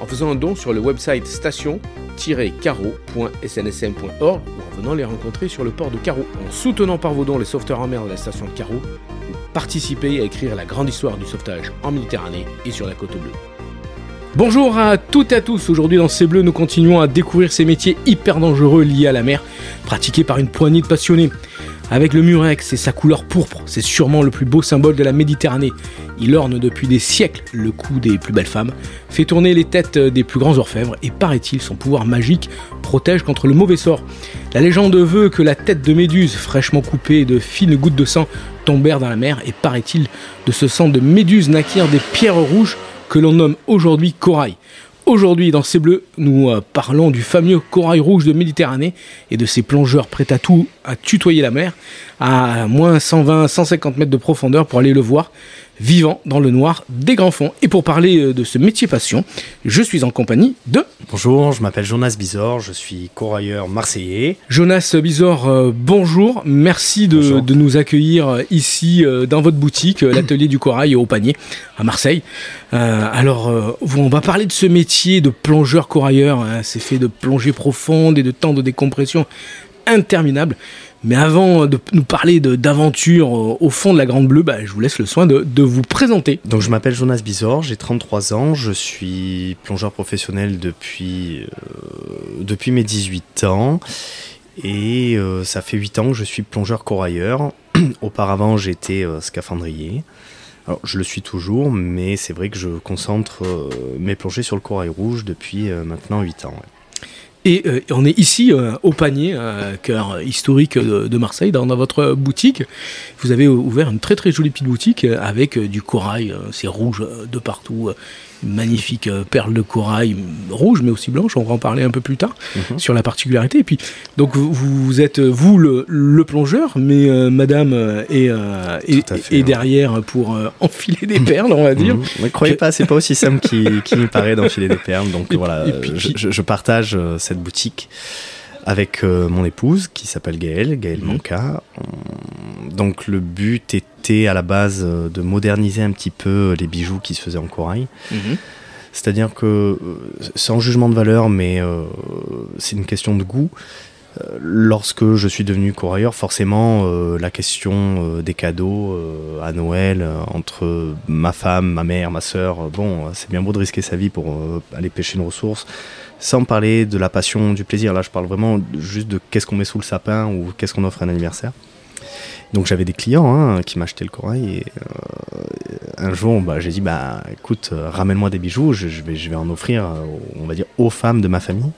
en faisant un don sur le website station-carreau.snsm.org ou en venant les rencontrer sur le port de Carreau. En soutenant par vos dons les sauveteurs en mer de la station de Carreau, vous participez à écrire la grande histoire du sauvetage en Méditerranée et sur la côte bleue. Bonjour à toutes et à tous, aujourd'hui dans C'est Bleu nous continuons à découvrir ces métiers hyper dangereux liés à la mer, pratiqués par une poignée de passionnés. Avec le murex et sa couleur pourpre, c'est sûrement le plus beau symbole de la Méditerranée. Il orne depuis des siècles le cou des plus belles femmes, fait tourner les têtes des plus grands orfèvres et paraît-il son pouvoir magique protège contre le mauvais sort. La légende veut que la tête de Méduse, fraîchement coupée de fines gouttes de sang, tombèrent dans la mer et paraît-il de ce sang de Méduse naquirent des pierres rouges que l'on nomme aujourd'hui corail. Aujourd'hui, dans C'est Bleu, nous euh, parlons du fameux corail rouge de Méditerranée et de ces plongeurs prêts à tout, à tutoyer la mer, à moins 120-150 mètres de profondeur pour aller le voir, vivant dans le noir des grands fonds. Et pour parler euh, de ce métier passion, je suis en compagnie de... Bonjour, je m'appelle Jonas Bizor, je suis corailleur marseillais. Jonas Bizor, euh, bonjour, merci de, Bonjour. de nous accueillir euh, ici euh, dans votre boutique, l'atelier du corail au panier à Marseille. Euh, alors, on va parler de ce métier de plongeur corailleur, hein, c'est fait de plongées profondes et de temps de décompression interminables. Mais avant de nous parler d'aventure au, au fond de la Grande Bleue, bah, je vous laisse le soin de, vous présenter. Donc je m'appelle Jonas Bizor, j'ai 33 ans, je suis plongeur professionnel depuis, euh, depuis mes 18 ans et euh, ça fait 8 ans que je suis plongeur corailleur. Auparavant j'étais euh, scaphandrier. Alors je le suis toujours, mais c'est vrai que je concentre euh, mes plongées sur le corail rouge depuis euh, maintenant 8 ans. Et euh, on est ici euh, au panier, euh, cœur historique de, Marseille, dans, votre boutique. Vous avez ouvert une très très jolie petite boutique avec du corail, c'est rouge de partout, magnifique euh, perle de corail rouge mais aussi blanche. On va en parler un peu plus tard Mhm. sur la particularité. Et puis donc vous, vous êtes euh, vous le, le plongeur, mais euh, Madame est, euh, est- Tout à fait, est ouais. derrière pour euh, enfiler des perles, on va dire. Mhm. Ne croyez pas, c'est pas aussi simple qu'il qu'il n'y paraît d'enfiler des perles. Donc Et voilà, puis- et puis- je, partage cette boutique avec euh, mon épouse qui s'appelle Gaëlle, Gaëlle. Manca. On- Donc le but était à la base euh, de moderniser un petit peu les bijoux qui se faisaient en corail. Mhm. C'est-à-dire que, euh, sans jugement de valeur, mais euh, c'est une question de goût. Euh, Lorsque je suis devenu corailleur, forcément, euh, la question euh, des cadeaux euh, à Noël euh, entre ma femme, ma mère, ma sœur, euh, bon, euh, c'est bien beau de risquer sa vie pour euh, aller pêcher une ressource, sans parler de la passion, du plaisir. Là, je parle vraiment juste de qu'est-ce qu'on met sous le sapin ou qu'est-ce qu'on offre à un anniversaire. Donc j'avais des clients hein, qui m'achetaient le corail et euh, un jour bah, j'ai dit bah écoute euh, ramène-moi des bijoux je, je vais je vais en offrir euh, on va dire aux femmes de ma famille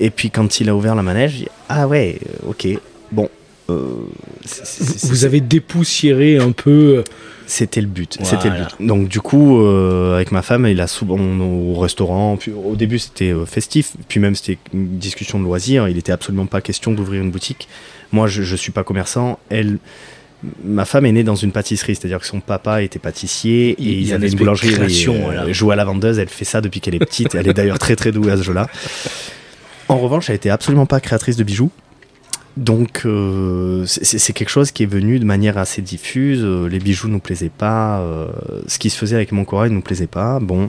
et puis quand il a ouvert la manège dit, ah ouais ok bon Vous avez dépoussiéré un peu. C'était le but. C'était le but. Donc du coup, euh, avec ma femme, il a souvent au restaurant. Puis, au début, c'était euh, festif. Puis même, c'était une discussion de loisirs. Il était absolument pas question d'ouvrir une boutique. Moi, je, je suis pas commerçant. Elle, ma femme est née dans une pâtisserie, c'est-à-dire que son papa était pâtissier Il et ils une avaient boulangerie. création, et, euh. Jouer à la vendeuse, elle fait ça depuis qu'elle est petite. elle est d'ailleurs très très douée à ce jeu-là. En revanche, elle était absolument pas créatrice de bijoux. Donc euh, c'est quelque chose qui est venu de manière assez diffuse. Euh, les bijoux nous plaisaient pas. euh, ce qui se faisait avec mon corail nous plaisait pas. Bon.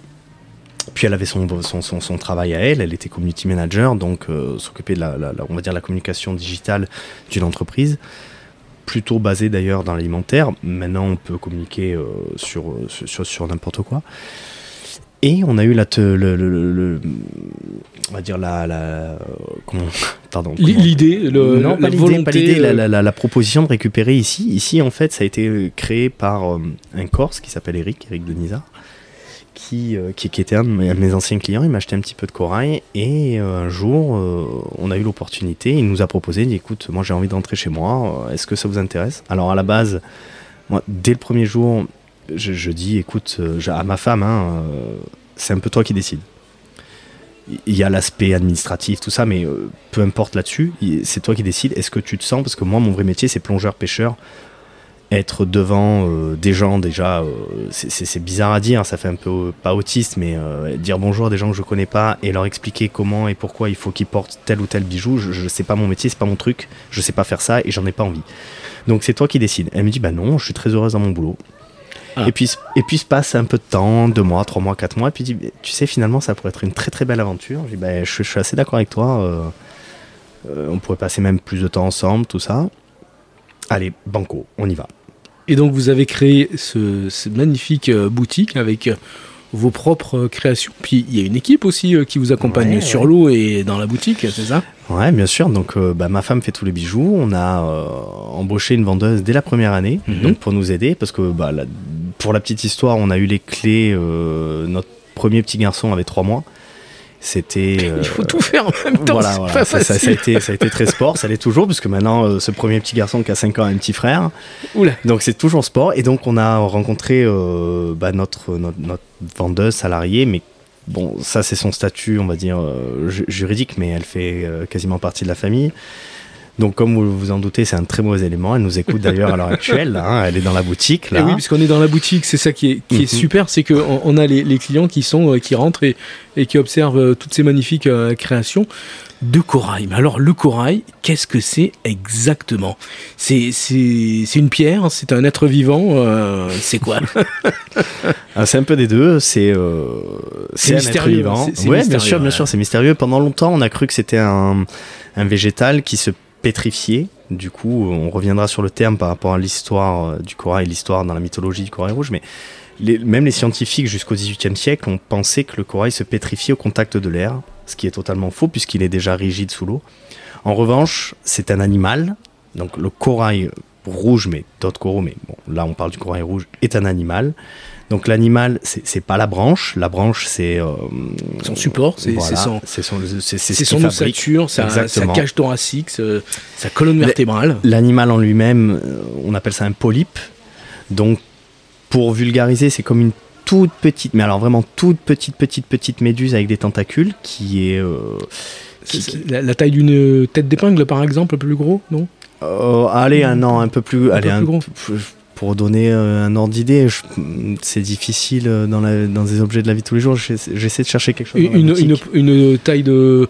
Puis elle avait son, son, son, travail à elle. Elle était community manager, donc euh, s'occuper de la, on va dire la communication digitale d'une entreprise. Plutôt basée d'ailleurs dans l'alimentaire. Maintenant, on peut communiquer sur, sur, sur n'importe quoi. Et on a eu la, te- le, le- le- le- on va dire la, la comment, pardon. L'idée, le, non, pas volonté, l'idée, euh, la, la- la proposition de récupérer ici. Ici, en fait, ça a été créé par euh, un Corse qui s'appelle Eric, Eric Denisa, qui, euh, qui, qui était un de mes, anciens clients. Il m'a acheté un petit peu de corail et euh, un jour, euh, on a eu l'opportunité. Il nous a proposé, il dit, écoute, moi j'ai envie de rentrer chez moi. euh, Est-ce que ça vous intéresse? Alors à la base, moi, dès le premier jour, je, dis, écoute, euh, à ma femme, hein, euh, c'est un peu toi qui décides. Il y a l'aspect administratif, tout ça, mais euh, peu importe là-dessus, c'est toi qui décides. Est-ce que tu te sens Parce que moi, mon vrai métier, c'est plongeur-pêcheur. Être devant des gens, déjà, c'est- bizarre à dire, ça fait un peu pas autiste, mais dire bonjour à des gens que je connais pas et leur expliquer comment et pourquoi il faut qu'ils portent tel ou tel bijou, je, je sais pas mon métier, c'est pas mon truc, je sais pas faire ça et j'en ai pas envie. Donc c'est toi qui décides. Elle me dit, bah non, je suis très heureuse dans mon boulot. Ah. Et, puis, et puis se passe un peu de temps, deux mois, trois mois, quatre mois, et puis dit, tu sais, finalement, ça pourrait être une très très belle aventure. Je dis, bah, je, je suis assez d'accord avec toi. euh, euh, on pourrait passer même plus de temps ensemble, tout ça. Allez, banco, on y va. Et donc vous avez créé ce, ce magnifique euh, boutique avec vos propres euh, créations. Puis il y a une équipe aussi euh, qui vous accompagne Ouais, sur ouais. l'eau et dans la boutique, c'est ça? Ouais, bien sûr. Donc, euh, bah, ma femme fait tous les bijoux. On a euh, embauché une vendeuse dès la première année, Mhm. donc pour nous aider, parce que bah, la- pour la petite histoire, on a eu les clés. euh, notre premier petit garçon avait trois mois. C'était. euh, Il faut tout faire en même temps. voilà, c'est voilà. pas Ça, ça- ça a été, ça a été très sport, ça l'est toujours, puisque maintenant, euh, ce premier petit garçon qui a 5 ans a un petit frère. Oula. Donc c'est toujours sport. Et donc on a rencontré euh, bah, notre, notre, notre vendeuse salariée, mais bon, ça c'est son statut, on va dire, euh, ju- juridique, mais elle fait euh, quasiment partie de la famille. Donc comme vous vous en doutez, c'est un très mauvais élément. Elle nous écoute d'ailleurs à l'heure actuelle. là, hein. elle est dans la boutique Et là. oui, puisqu'on est dans la boutique, c'est ça qui est, qui est Mhm. super, c'est qu'on on a les, les clients qui sont euh, qui rentrent et, et qui observent euh, toutes ces magnifiques euh, créations de corail. Mais alors le corail, qu'est-ce que c'est exactement? C'est c'est c'est une pierre, c'est un être vivant, euh, c'est quoi? Ah, c'est un peu des deux. C'est euh, C'est un être mystérieux, vivant. ouais, bien sûr, bien sûr, c'est mystérieux. Pendant longtemps, on a cru que c'était un, un végétal qui se pétrifiait. Du coup, on reviendra sur le terme par rapport à l'histoire euh, du corail, l'histoire dans la mythologie du corail rouge. Mais même les scientifiques jusqu'au XVIIIe siècle ont pensé que le corail se pétrifiait au contact de l'air, ce qui est totalement faux puisqu'il est déjà rigide sous l'eau. En revanche, c'est un animal. Donc le corail rouge, mais d'autres coraux, mais bon, là on parle du corail rouge, est un animal. Donc l'animal, c'est pas la branche. La branche, c'est euh, Son support, c'est voilà, son, c'est son, ossature, sa, cage thoracique, sa, sa colonne vertébrale. L'animal en lui-même, euh, on appelle ça un polype. Donc, pour vulgariser, c'est comme une toute petite, mais alors vraiment toute petite, petite, petite méduse avec des tentacules qui est. euh, La, la taille d'une tête d'épingle, par exemple, plus gros, non? Euh, allez, un an un peu plus. Un allez, peu plus gros. Pour donner euh, un ordre d'idée, c'est difficile euh, dans, la, dans des objets de la vie de tous les jours. J'essaie de chercher quelque chose. une, une, une taille de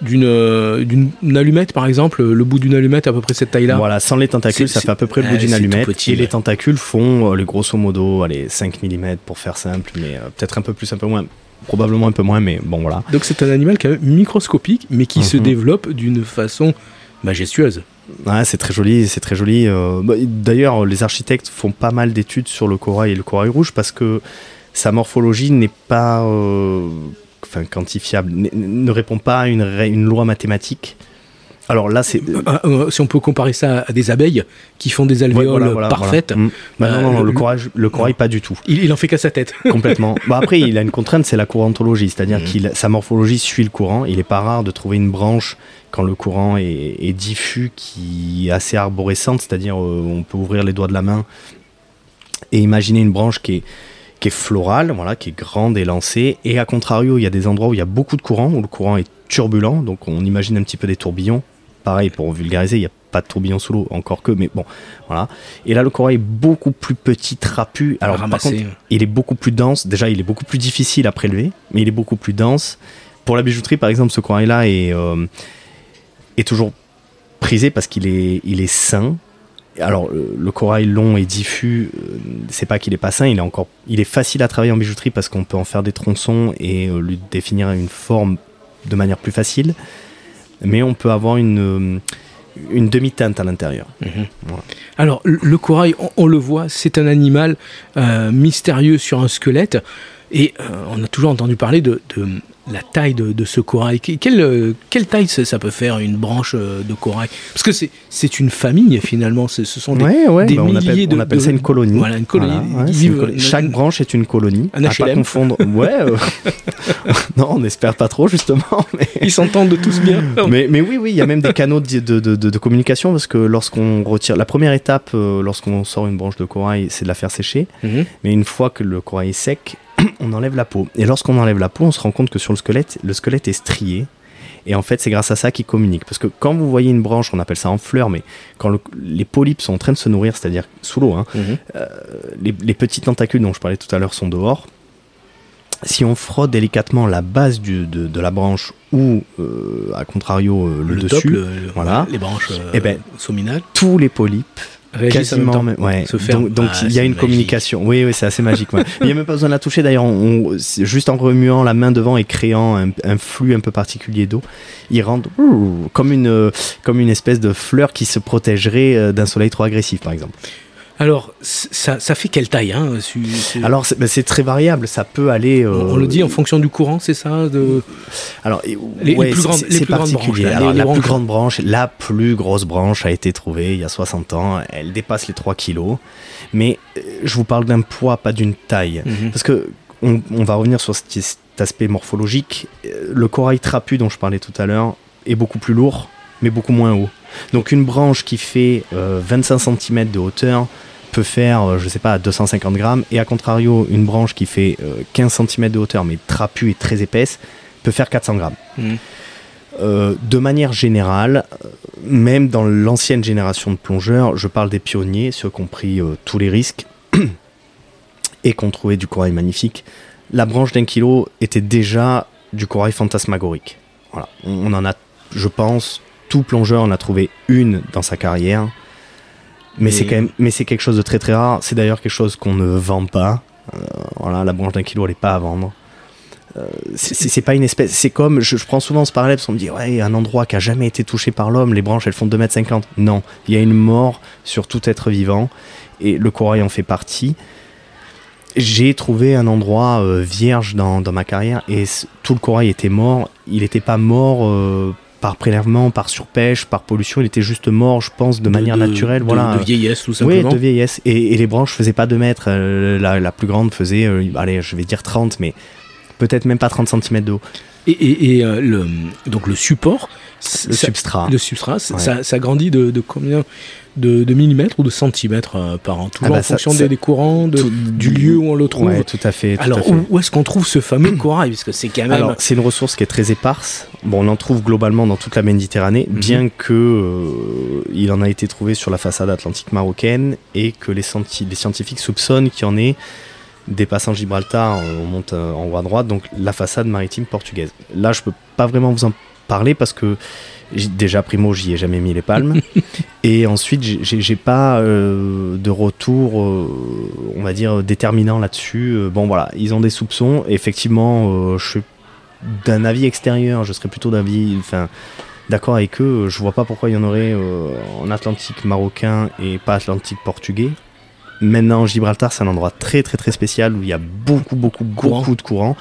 d'une euh, d'une allumette, par exemple, le bout d'une allumette à peu près cette taille-là. Voilà, sans les tentacules, ça fait à peu près le bout d'une c'est tout allumette. petit, et les tentacules font, euh, les grosso modo, allez, 5 mm pour faire simple, mais euh, peut-être un peu plus, un peu moins. Probablement un peu moins, mais bon, voilà. Donc c'est un animal quand même microscopique, mais qui se Mhm. développe d'une façon majestueuse. Ouais, c'est très joli, c'est très joli. euh, bah, D'ailleurs, les architectes font pas mal d'études sur le corail et le corail rouge parce que sa morphologie n'est pas euh, enfin, quantifiable, ne répond pas à une, loi mathématique. Alors là, c'est. Euh, si on peut comparer ça à des abeilles qui font des alvéoles Ouais, voilà, voilà, parfaites, voilà. Mm. Bah, Euh, non, non, non, le, le- corail, le corail, pas du tout. il, il en fait qu'à sa tête. Complètement. Bon, après, il a une contrainte, c'est la courantologie, c'est-à-dire Mhm. qu'il sa morphologie suit le courant. Il n'est pas rare de trouver une branche quand le courant est, est diffus, qui est assez arborescente, c'est-à-dire euh, on peut ouvrir les doigts de la main et imaginer une branche qui est qui est florale, voilà, qui est grande et lancée. Et à contrario, il y a des endroits où il y a beaucoup de courant, où le courant est turbulent, donc on imagine un petit peu des tourbillons. Pareil, pour vulgariser, il n'y a pas de tourbillon sous l'eau, encore que, mais bon, voilà. Et là, le corail est beaucoup plus petit, trapu. Alors, par contre, il est beaucoup plus dense. Déjà, il est beaucoup plus difficile à prélever, mais il est beaucoup plus dense. Pour la bijouterie, par exemple, ce corail-là est, euh, est toujours prisé parce qu'il est, il est sain. Alors, le, corail long et diffus, euh, c'est pas qu'il est pas sain, il est encore, il est facile à travailler en bijouterie parce qu'on peut en faire des tronçons et euh, lui définir une forme de manière plus facile. Mais on peut avoir une, euh, une demi-teinte à l'intérieur. Alors, le, le corail, on, on le voit, c'est un animal euh, mystérieux sur un squelette. Et euh, on a toujours entendu parler de, de la taille de, de ce corail Que- quelle, euh, quelle taille ça, ça peut faire une branche euh, de corail Parce que c'est une famille finalement. Ce sont des, Ouais, ouais, des bah, on appelle, milliers de- on appelle de- ça une colonie. Voilà, une colonie. Voilà, ouais, Ils c'est une vivent- colonie. Chaque branche est une colonie. Un à pas HLM. confondre. Ouais. euh, non, on n'espère pas trop justement. Mais... Ils s'entendent tous bien. Mais, mais oui, oui, il y a même des canaux de, de, communication parce que lorsqu'on retire la première étape, euh, lorsqu'on sort une branche de corail, c'est de la faire sécher. Mhm. Mais une fois que le corail est sec, on enlève la peau. Et lorsqu'on enlève la peau, on se rend compte que sur le squelette, le squelette est strié. Et en fait, c'est grâce à ça qu'il communique. Parce que quand vous voyez une branche, on appelle ça en fleur, mais quand le- les polypes sont en train de se nourrir, c'est-à-dire sous l'eau, hein, Mhm. les, les petits tentacules dont je parlais tout à l'heure sont dehors. Si on frotte délicatement la base du- de, de la branche ou, euh, à contrario, euh, le, Le dessus, top, le- le- voilà. les branches euh, Eh ben, sauminales tous les polypes réagissent en même quasiment temps. ouais. Se ferment. donc donc Ah, il y a une magique. communication oui oui c'est assez magique ouais. il n'y a même pas besoin de la toucher d'ailleurs on, on- juste en remuant la main devant et créant un, un flux un peu particulier d'eau ils rendent ouh, comme une comme une espèce de fleur qui se protégerait euh, d'un soleil trop agressif par exemple Alors, ça, ça fait quelle taille hein, alors c'est ben, très variable ça peut aller on, euh, on le dit en fonction du courant, c'est ça de... Alors, et- Les- plus grandes- les plus grandes particulier. branches, là, Alors, les- les la plus grande branche, la plus grosse branche a été trouvée il y a 60 ans. Elle dépasse les 3 kilos. Mais euh, je vous parle d'un poids, pas d'une taille. Mhm. Parce que on, on va revenir sur cet, cet aspect morphologique. Euh, Le corail trapu dont je parlais tout à l'heure est beaucoup plus lourd, mais beaucoup moins haut. Donc une branche qui fait euh, 25 cm de hauteur peut faire, euh, je sais pas, 250 grammes, et à contrario, une branche qui fait euh, 15 cm de hauteur, mais trapue et très épaisse, peut faire 400 grammes. Mhm. Euh, de manière générale, euh, même dans l'ancienne génération de plongeurs, je parle des pionniers, ceux qui ont pris euh, tous les risques et qui ont trouvé du corail magnifique, la branche d'un kilo était déjà du corail fantasmagorique. Voilà. On, on en a, je pense, tout plongeur en a trouvé une dans sa carrière. Mais c'est quand même, mais c'est quelque chose de très très rare. C'est d'ailleurs quelque chose qu'on ne vend pas. Euh, voilà, la branche d'un kilo, elle n'est pas à vendre. Euh, c'est- pas une espèce. C'est comme, je, je prends souvent ce parallèle parce qu'on me dit, ouais, un endroit qui a jamais été touché par l'homme, les branches elles font 2,50 m. Non, il y a une mort sur tout être vivant et le corail en fait partie. J'ai trouvé un endroit euh, vierge dans, dans ma carrière et tout le corail était mort. Il n'était pas mort par prélèvement, par surpêche, par pollution. Il était juste mort, je pense, de, manière naturelle. de- voilà. De vieillesse, tout Oui, simplement. de vieillesse. Et, et les branches faisaient pas 2 mètres. Euh, la, la plus grande faisait, euh, allez, je vais dire 30, mais peut-être même pas 30 cm de haut. Et, et- et, euh, le, donc le support, Le ça- substrat. le substrat, ça, Ouais. ça, ça grandit de, de combien? De, de millimètres ou de centimètres euh, par an Toujours Ah bah en ça- fonction ça- des, des courants, de- Tout- du lieu où on le trouve. Ouais, tout à fait. tout Alors, à fait. où, où est-ce qu'on trouve ce fameux corail? Parce que c'est quand même. Alors, c'est une ressource qui est très éparse. Bon, on en trouve globalement dans toute la Méditerranée, Mhm. bien que euh, il en a été trouvé sur la façade atlantique marocaine et que les, scienti- les scientifiques soupçonnent qu'il y en ait dépassant Gibraltar, on monte euh, en haut à droite, donc la façade maritime portugaise. Là, je peux pas vraiment vous en parler parce que déjà primo, j'y ai jamais mis les palmes, et ensuite, j'ai- pas euh, de retour, euh, on va dire déterminant là-dessus. Euh, Bon, voilà, ils ont des soupçons. Effectivement, je suis d'un avis extérieur, je serais plutôt d'avis, enfin, d'accord avec eux. Je vois pas pourquoi il y en aurait en Atlantique marocain et pas Atlantique portugais. Maintenant, Gibraltar, c'est un endroit très très très spécial où il y a beaucoup beaucoup Courant. beaucoup de courant.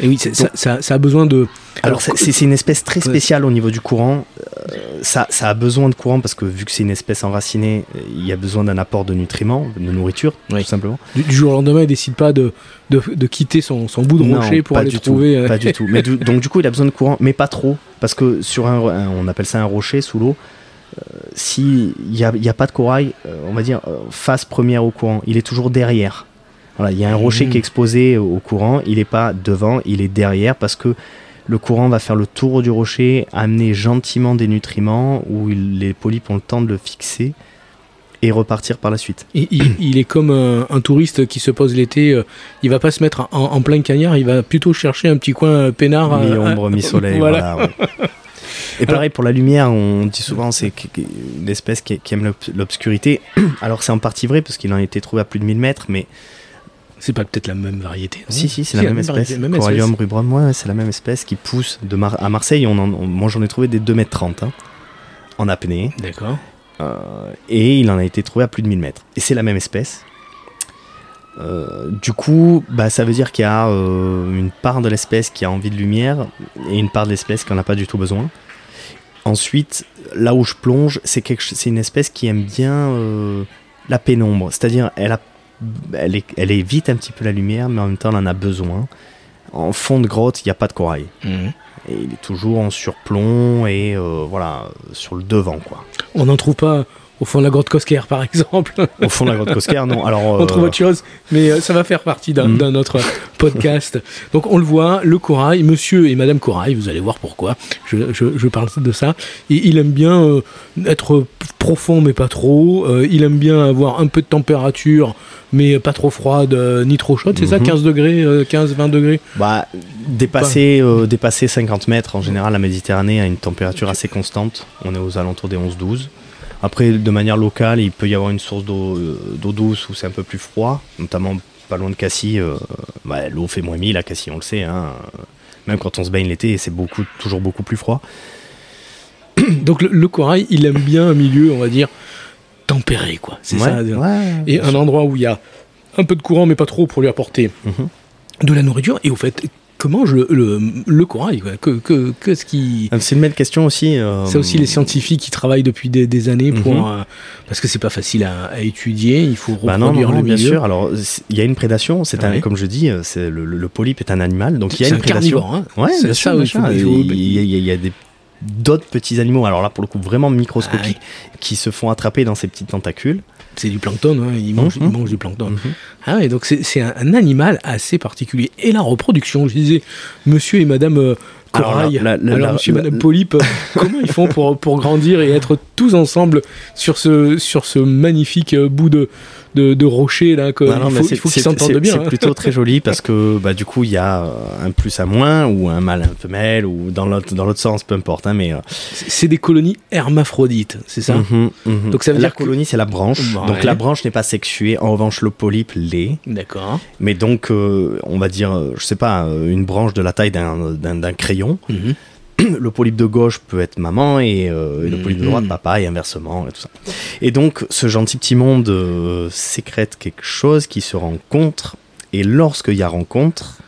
Et oui, ça, ça- ça a besoin de. Alors, c'est- une espèce très Ouais. spéciale au niveau du courant. Euh, ça, ça a besoin de courant parce que vu que c'est une espèce enracinée, euh, il y a besoin d'un apport de nutriments, de nourriture, Oui. tout simplement. Du, du jour au lendemain, il décide pas de, de, de quitter son, son bout de Non, rocher pour aller du trouver. tout, euh, pas du tout. Mais du- donc du coup, il a besoin de courant, mais pas trop, parce que sur un, un- on appelle ça un rocher sous l'eau. euh, S'il n'y a, il y a pas de corail, euh, on va dire euh, face première au courant, il est toujours derrière. Voilà, il y a un rocher Mhm. qui est exposé au courant, il n'est pas devant, il est derrière parce que le courant va faire le tour du rocher, amener gentiment des nutriments où il- les polypes ont le temps de le fixer et repartir par la suite. Il, il- il est comme un, un touriste qui se pose l'été. euh, il va pas se mettre en, en plein cagnard. Il va plutôt chercher un petit coin euh, peinard. euh, Mi-ombre, euh, mi-soleil. voilà. voilà. ouais. Et pareil pour la lumière, on dit souvent c'est que- que- une espèce qui, qui aime l'obs- l'obscurité. Alors c'est en partie vrai parce qu'il en a été trouvé à plus de 1000 mètres, mais C'est pas peut-être la même variété. si, si, c'est la même espèce. variété, même Corallium espèce. rubrum, ouais, c'est la même espèce qui pousse de Mar- à Marseille. On en- on- moi j'en ai trouvé des 2 mètres 30 hein, en apnée. D'accord. Euh, et il en a été trouvé à plus de 1000 mètres. Et c'est la même espèce. Euh, du coup, bah, ça veut dire qu'il y a euh, une part de l'espèce qui a envie de lumière et une part de l'espèce qui n'en a pas du tout besoin. Ensuite, là où je plonge, c'est quelque... c'est une espèce qui aime bien euh, la pénombre. C'est-à-dire, elle, a... elle, est... elle évite un petit peu la lumière, mais en même temps, elle en a besoin. En fond de grotte, il n'y a pas de corail. Mhm. Et il est toujours en surplomb et euh, voilà, sur le devant, quoi. On n'en trouve pas au fond de la grotte Cosquer, par exemple. Au fond de la grotte Cosquer, non. Alors, on euh, trouve autre chose, mais euh, ça va faire partie d'un Mhm. d'un autre podcast. Donc on le voit, le corail, monsieur et madame corail, vous allez voir pourquoi, je, je- je parle de ça. Et il aime bien euh, être profond mais pas trop, Euh, il aime bien avoir un peu de température mais pas trop froide euh, ni trop chaude, c'est ça Mhm. 15 degrés, euh, 15-20 degrés? Bah, dépasser, euh, dépasser 50 mètres, en général, la Méditerranée a une température assez constante. On est aux alentours des 11-12. Après, de manière locale, il peut y avoir une source d'eau euh, d'eau douce où c'est un peu plus froid, notamment pas loin de Cassis. euh, bah, L'eau fait moins 1000 à Cassis, on le sait. hein. Même quand on se baigne l'été, c'est beaucoup, toujours beaucoup plus froid. Donc le, le corail, il aime bien un milieu, on va dire, tempéré, quoi. C'est Ouais, ça. ouais, Et un endroit où il y a un peu de courant, mais pas trop pour lui apporter Mhm. de la nourriture. Et au fait, comment le, le, corail que, que, que ce qui... Euh, C'est une belle question aussi. euh, C'est aussi les scientifiques qui travaillent depuis des, des années pour... Mhm. euh, parce que c'est pas facile à, à étudier, il faut Bah reproduire non, non, non, le bien sûr. Alors, il y a une prédation. C'est Ouais. comme je dis, euh, c'est le, polype est un animal, donc il y a une un prédation. hein. Ouais, C'est ça, sûr, il y, a- y y des d'autres petits animaux, alors là pour le coup vraiment microscopiques, qui se font attraper dans ces petits tentacules. C'est du plancton, hein, ils, mangent, Mhm. ils mangent du plancton. Ah ouais, donc c'est c'est un, un animal assez particulier. Et la reproduction, je disais, monsieur et madame euh, Alors, la- la- alors la- monsieur madame Polype, comment ils font pour, pour grandir et être tous ensemble sur ce, sur ce magnifique euh, bout de, de, de rocher là que Non, non, il faut, c'est- il faut qu'ils s'entendent bien. C'est hein. plutôt très joli parce que bah, du coup il y a euh, un plus à moins ou un mâle à une femelle ou dans l'autre dans l'autre sens, peu importe. hein, mais euh, C'est des colonies hermaphrodites, c'est ça? Mhm, mhm. Donc ça veut la dire que- colonie c'est la branche. Ouais. Donc la branche n'est pas sexuée. En revanche le polype l'est. D'accord. Mais donc euh, on va dire, je sais pas, une branche de la taille d'un d'un- Mhm. le polype de gauche peut être maman et, euh, et le polype de droite Mhm. papa et inversement et tout ça. Et donc ce gentil petit monde euh, sécrète quelque chose qui se rencontre et lorsqu'il y a rencontre,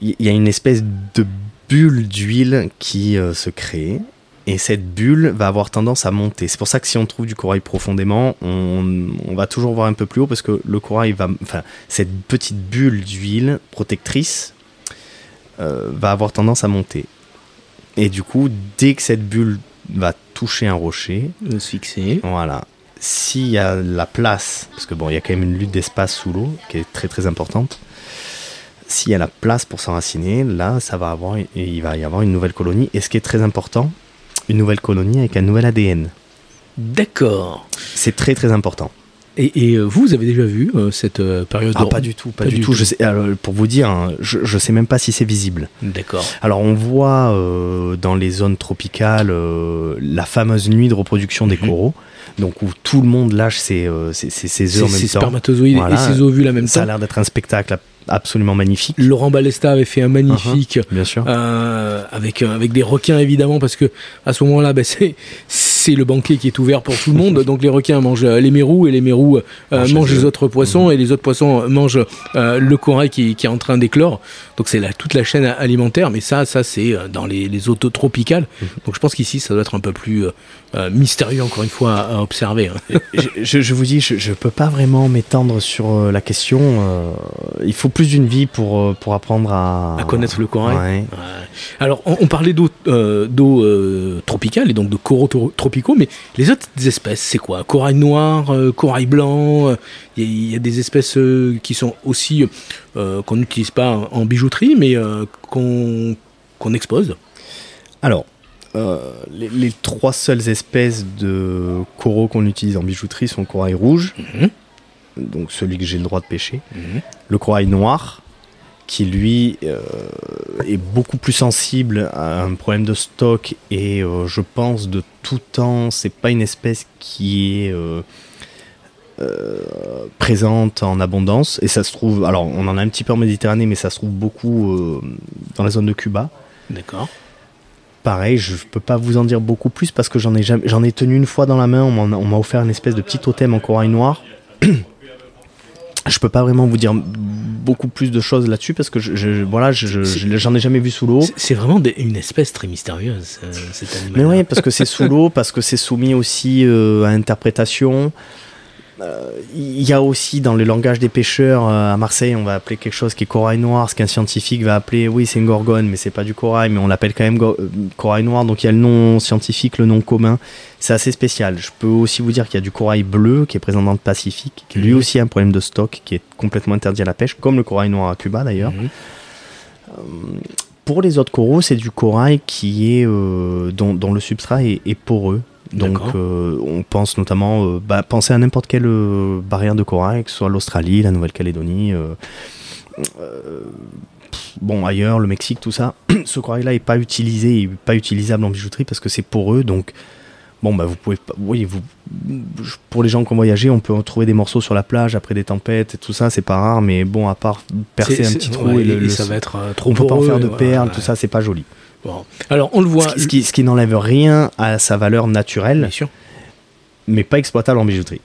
il y, y a une espèce de bulle d'huile qui euh, se crée et cette bulle va avoir tendance à monter. C'est pour ça que si on trouve du corail profondément, on, on va toujours voir un peu plus haut parce que le corail va, enfin cette petite bulle d'huile protectrice euh, va avoir tendance à monter. Et du coup, dès que cette bulle va toucher un rocher, se fixer. voilà, s'il y a la place, parce que bon, il y a quand même une lutte d'espace sous l'eau qui est très très importante. S'il y a la place pour s'enraciner, là, ça va avoir, et il va y avoir une nouvelle colonie. Et ce qui est très important, une nouvelle colonie avec un nouvel ADN. D'accord. C'est très très important. Et, et, euh, vous, vous avez déjà vu euh, cette euh, période Ah, pas du tout, pas, Pas du, du tout. tout. Je sais, alors, pour vous dire, hein, je, je sais même pas si c'est visible. D'accord. Alors on voit euh, dans les zones tropicales la fameuse nuit de reproduction des Mhm. coraux, donc où tout le monde lâche ses, ses, ses- ses œufs en même temps. spermatozoïdes Voilà. et ses ovules en même Ça a temps. l'air d'être un spectacle ab- absolument magnifique, Laurent Balesta avait fait un magnifique bien sûr. euh, avec avec des requins évidemment parce que à ce moment-là ben, c'est c'est le banquet qui est ouvert pour tout le monde. Donc les requins mangent euh, les mérous et les mérous euh, Mangent mangent les autres poissons et les autres poissons euh, mangent euh, le corail qui, qui est en train d'éclore. Donc c'est la, toute la chaîne alimentaire. Mais ça ça c'est dans les, les eaux tropicales donc je pense qu'ici ça doit être un peu plus euh, mystérieux encore une fois à, à observer hein. je, vous dis, je, je peux pas vraiment m'étendre sur euh, la question. euh, il faut plus d'une vie pour, pour apprendre à... à connaître le corail Ouais. Ouais. Alors, on, on parlait d'eau euh, tropicale et donc de coraux tro- tropicaux, mais les autres espèces, c'est quoi? Corail noir, corail blanc. Il y, y a des espèces qui sont aussi qu'on n'utilise pas en, bijouterie, mais qu'on qu'on expose? Alors, euh, les, les trois seules espèces de coraux qu'on utilise en bijouterie sont le corail rouge, Mhm. donc celui que j'ai le droit de pêcher, le corail noir, qui lui euh, est beaucoup plus sensible à un problème de stock et euh, je pense de tout temps, c'est pas une espèce qui est euh, présente en abondance et ça se trouve, alors on en a un petit peu en Méditerranée, mais ça se trouve beaucoup dans la zone de Cuba. D'accord. Pareil, je peux pas vous en dire beaucoup plus parce que j'en ai jamais, j'en ai tenu une fois dans la main. On m'a offert une espèce de petit totem en corail noir. Je peux pas vraiment vous dire beaucoup plus de choses là-dessus parce que je, voilà, j'en ai jamais vu sous l'eau. C'est vraiment une espèce très mystérieuse, euh, cet animal. Mais oui, parce que c'est sous l'eau, parce que c'est soumis aussi euh, à interprétation. Euh, il y a aussi dans le langage des pêcheurs euh, à Marseille, on va appeler quelque chose qui est corail noir, ce qu'un scientifique va appeler, oui, c'est une gorgone, mais c'est pas du corail, mais on l'appelle quand même euh, corail noir. Donc il y a le nom scientifique, le nom commun. C'est assez spécial. Je peux aussi vous dire qu'il y a du corail bleu qui est présent dans le Pacifique, qui lui mhm. aussi a un problème de stock, qui est complètement interdit à la pêche, comme le corail noir à Cuba d'ailleurs. Mhm. pour les autres coraux, c'est du corail qui est dont, le substrat est poreux. Donc euh, on pense notamment, euh, bah, penser à n'importe quelle euh, barrière de corail, que ce soit l'Australie, la Nouvelle-Calédonie, bon ailleurs, le Mexique, tout ça. Ce corail-là n'est pas utilisé, pas utilisable en bijouterie parce que c'est poreux, donc bon bah vous pouvez oui vous pour les gens qui ont voyagé on peut trouver des morceaux sur la plage après des tempêtes et tout ça c'est pas rare. Mais bon à part percer un petit trou et, le, ça va être trop on peut pas en faire de perles tout ça c'est pas joli alors on le voit. Ce qui, ce qui, n'enlève rien à sa valeur naturelle. Bien sûr. Mais pas exploitable en bijouterie.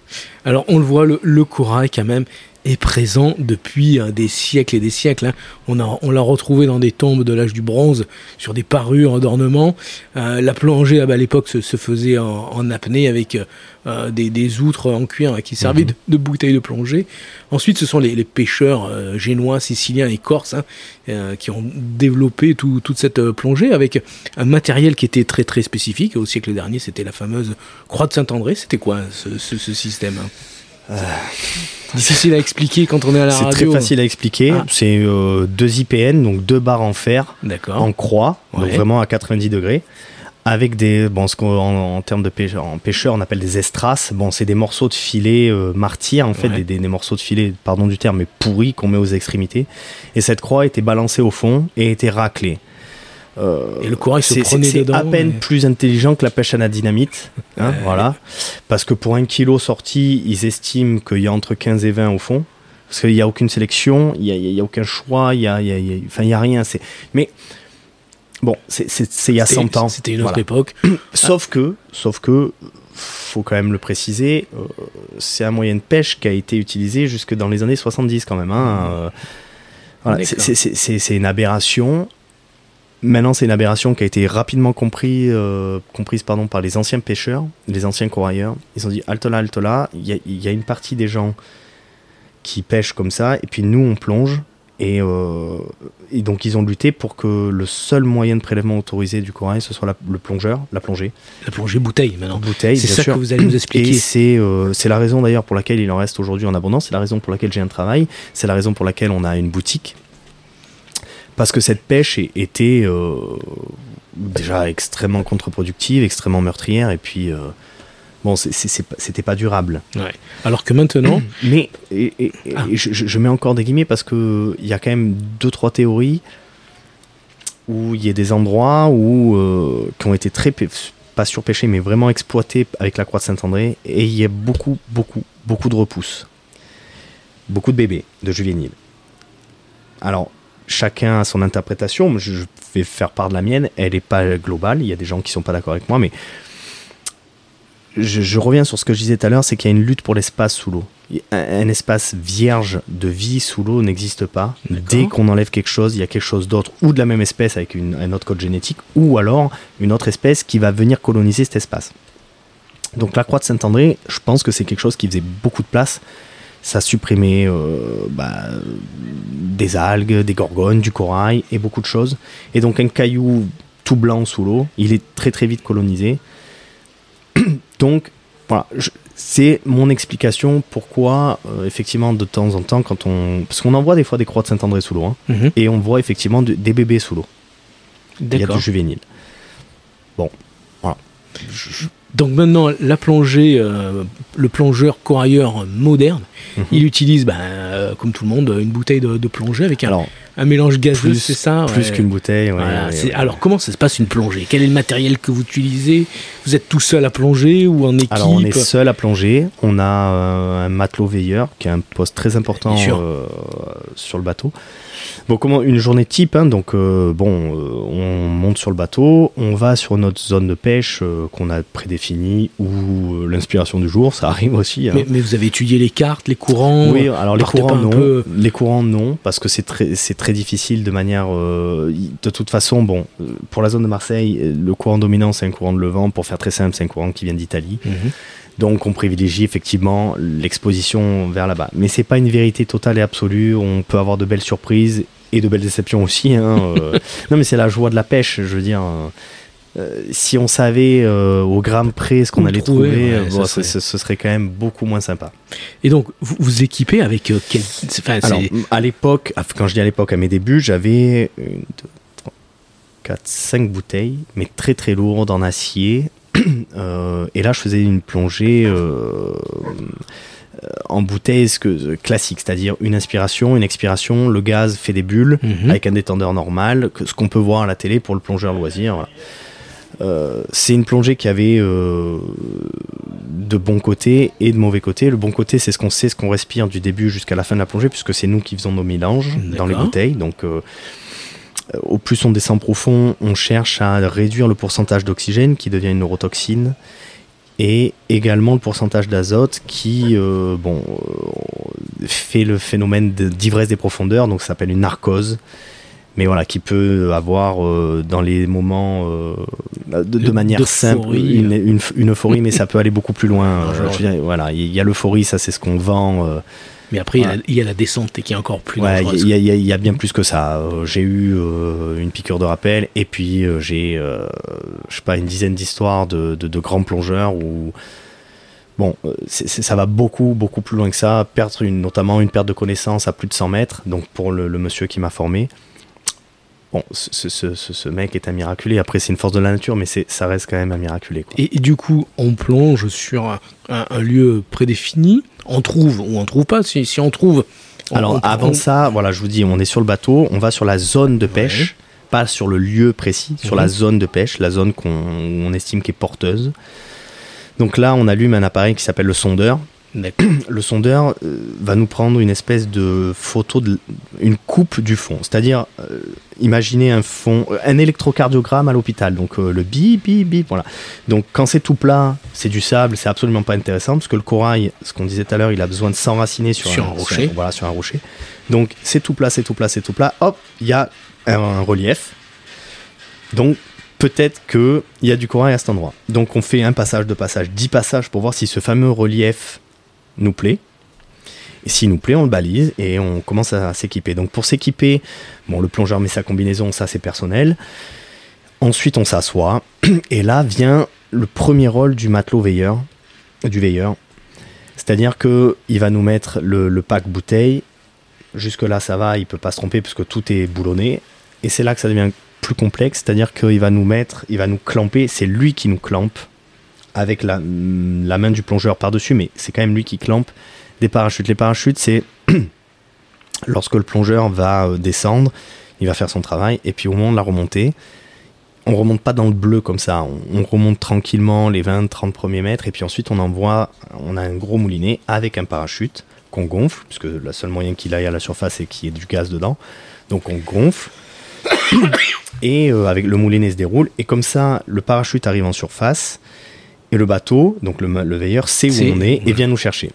Alors on le voit, le, le corail quand même est présent depuis euh, des siècles et des siècles. Hein. On, a, on l'a retrouvé dans des tombes de l'âge du bronze, sur des parures d'ornement. Euh, la plongée à l'époque se, faisait en, apnée avec euh, des, outres en cuir qui servaient mhm. de, bouteilles de plongée. Ensuite, ce sont les, pêcheurs génois, siciliens et corses hein, qui ont développé toute cette plongée avec un matériel qui était très très spécifique. Au siècle dernier, c'était la fameuse croix de Saint-André. C'était quoi ce, système hein? Difficile à expliquer quand on est à la radio. C'est très facile à expliquer. Ah. C'est euh, deux IPN, donc deux barres en fer, en croix, donc vraiment à 90 degrés, avec des, bon, ce qu'en en, termes de pêcheur, en pêcheur on appelle des estraces. Bon, c'est des morceaux de filet euh, martyrs, en fait, des, des, morceaux de filet, pardon du terme, mais pourris qu'on met aux extrémités. Et cette croix était balancée au fond et était raclée. Euh, et le corail se prenait C'est à peine plus intelligent que la pêche à la dynamite. Hein, voilà. Parce que pour un kilo sorti, ils estiment qu'il y a entre 15 et 20 au fond. Parce qu'il n'y a aucune sélection, il n'y a, aucun choix, il n'y a, enfin, a rien. Mais bon, c'est il y a 100 ans. C'était une autre époque. sauf que, sauf que, faut quand même le préciser, euh, c'est un moyen de pêche qui a été utilisé jusque dans les années 70 quand même. Hein, euh, c'est une aberration Maintenant, c'est une aberration qui a été rapidement compris, euh, comprise pardon, par les anciens pêcheurs, les anciens corailleurs. Ils ont dit halte là, halte là. Il y, a une partie des gens qui pêchent comme ça, et puis nous, on plonge. Et, euh, donc, ils ont lutté pour que le seul moyen de prélèvement autorisé du corail, ce soit le plongeur, la plongée. La plongée bouteille, maintenant. Bouteille, c'est ça que vous allez nous expliquer. Et c'est euh, la raison d'ailleurs pour laquelle il en reste aujourd'hui en abondance. C'est la raison pour laquelle j'ai un travail. C'est la raison pour laquelle on a une boutique parce que cette pêche était euh, déjà extrêmement contre-productive, extrêmement meurtrière, et puis euh, bon, c'était pas durable. Alors que maintenant, mais et, ah. je, mets encore des guillemets parce que il y a quand même deux trois théories où il y a des endroits où euh, qui ont été très pas surpêchés mais vraiment exploités avec la croix de Saint-André et il y a beaucoup beaucoup beaucoup de repousses, beaucoup de bébés, de juvéniles. Alors chacun a son interprétation. Je vais faire part de la mienne. Elle n'est pas globale. Il y a des gens qui sont pas d'accord avec moi, mais je, reviens sur ce que je disais tout à l'heure, c'est qu'il y a une lutte pour l'espace sous l'eau. Un, espace vierge de vie sous l'eau n'existe pas. Dès qu'on enlève quelque chose, il y a quelque chose d'autre, ou de la même espèce avec une, un autre code génétique, ou alors une autre espèce qui va venir coloniser cet espace. Donc la croix de Saint-André, je pense que c'est quelque chose qui faisait beaucoup de place ça supprimait euh, bah, des algues, des gorgones, du corail et beaucoup de choses. Et donc un caillou tout blanc sous l'eau, il est très très vite colonisé. donc voilà, c'est mon explication pourquoi euh, effectivement de temps en temps quand on... Parce qu'on envoie des fois des croix de Saint-André sous l'eau, hein, mhm. et on voit effectivement des bébés sous l'eau. Il y a du juvénile. Bon, voilà. Donc maintenant, la plongée, euh, le plongeur corailleur moderne, mhm. il utilise, ben, euh, comme tout le monde, une bouteille de, plongée avec un, un mélange gazeux, c'est ça Plus qu'une bouteille. alors, comment ça se passe une plongée? Quel est le matériel que vous utilisez? Vous êtes tout seul à plonger ou en équipe Alors, on est seul à plonger. On a un matelot veilleur qui a un poste très important sur le bateau. Bon, comment une journée type hein, Donc, euh, bon, euh, on monte sur le bateau, on va sur notre zone de pêche euh, qu'on a prédéfinie ou l'inspiration du jour, ça arrive aussi. Hein. Mais, vous avez étudié les cartes, les courants Oui, alors les courants non, les courants non, parce que c'est très, c'est très difficile de manière. de toute façon, bon, pour la zone de Marseille, le courant dominant c'est un courant de Levant. Pour faire très simple, c'est un courant qui vient d'Italie. Mhm. Donc on privilégie effectivement l'exposition vers là-bas. Mais c'est pas une vérité totale et absolue. On peut avoir de belles surprises et de belles déceptions aussi. Hein, euh. non mais c'est la joie de la pêche, je veux dire. Euh, si on savait euh, au gramme près ce qu'on allait trouver, ce, serait quand même beaucoup moins sympa. Et donc, vous vous équipez avec quel... Alors, à l'époque, quand je dis à l'époque, à mes débuts, j'avais 4, 5 bouteilles, mais très très lourdes en acier, Euh, et là, je faisais une plongée euh, en bouteille classique, c'est-à-dire une inspiration, une expiration, le gaz fait des bulles mhm. avec un détendeur normal, ce qu'on peut voir à la télé pour le plongeur loisir. Euh, c'est une plongée qui avait de bons côtés et de mauvais côtés. Le bon côté, c'est ce qu'on sait, ce qu'on respire du début jusqu'à la fin de la plongée, puisque c'est nous qui faisons nos mélanges dans les bouteilles. Donc, au plus on descend profond, on cherche à réduire le pourcentage d'oxygène qui devient une neurotoxine et également le pourcentage d'azote qui euh, bon, euh, fait le phénomène d'ivresse des profondeurs, donc ça s'appelle une narcose, mais voilà, qui peut avoir euh, dans les moments de, manière simple une, euphorie, mais ça peut aller beaucoup plus loin. voilà, il y a l'euphorie, ça c'est ce qu'on vend mais après, il, y a, la descente qui est encore plus ouais, Il y, a bien plus que ça. Euh, j'ai eu euh, une piqûre de rappel et puis euh, j'ai, je sais pas, une dizaine d'histoires de, grands plongeurs où bon, ça va beaucoup, beaucoup plus loin que ça. Perdre une, notamment une perte de connaissance à plus de 100 mètres. Donc pour le, monsieur qui m'a formé, bon, ce, mec est un miraculé. Après, c'est une force de la nature, mais ça reste quand même un miraculé. Et, du coup, on plonge sur un lieu prédéfini on trouve ou on trouve pas. Si, on trouve. Alors avant ça, voilà, je vous dis, on est sur le bateau, on va sur la zone de pêche, pas sur le lieu précis, sur la mhm. zone de pêche, la zone qu'on estime qui est porteuse. Donc là, on allume un appareil qui s'appelle le sondeur. Le sondeur euh, va nous prendre une espèce de photo, de, une coupe du fond. C'est-à-dire, euh, imaginez un fond, euh, un électrocardiogramme à l'hôpital. Donc le bip, bip, bip, voilà. Donc quand c'est tout plat, c'est du sable, c'est absolument pas intéressant parce que le corail, ce qu'on disait tout à l'heure, il a besoin de s'enraciner sur, un, rocher. voilà, sur un rocher. Donc c'est tout plat, c'est tout plat, c'est tout plat. Hop, il y a un, relief. Donc peut-être qu'il y a du corail à cet endroit. Donc on fait un passage, deux passages, dix passages pour voir si ce fameux relief nous plaît. Et s'il nous plaît, on le balise et on commence à s'équiper. Donc pour s'équiper, bon, le plongeur met sa combinaison, ça c'est personnel. Ensuite, on s'assoit et là vient le premier rôle du matelot veilleur, du veilleur. C'est-à-dire que il va nous mettre le, pack bouteille. Jusque là, ça va, il peut pas se tromper puisque tout est boulonné. Et c'est là que ça devient plus complexe, c'est-à-dire qu'il va nous mettre, il va nous clamper. C'est lui qui nous clampe avec la, main du plongeur par-dessus, mais c'est quand même lui qui clampe des parachutes. Les parachutes, c'est lorsque le plongeur va euh, descendre, il va faire son travail, et puis au moment de la remontée, on remonte pas dans le bleu comme ça, on, remonte tranquillement les 20-30 premiers mètres, et puis ensuite on envoie, on a un gros moulinet avec un parachute qu'on gonfle, puisque le seul moyen qu'il aille à la surface c'est qu'il y ait du gaz dedans. Donc on gonfle, et euh, avec le moulinet se déroule, et comme ça le parachute arrive en surface, et le bateau, donc le, veilleur, sait où on est et vient nous chercher.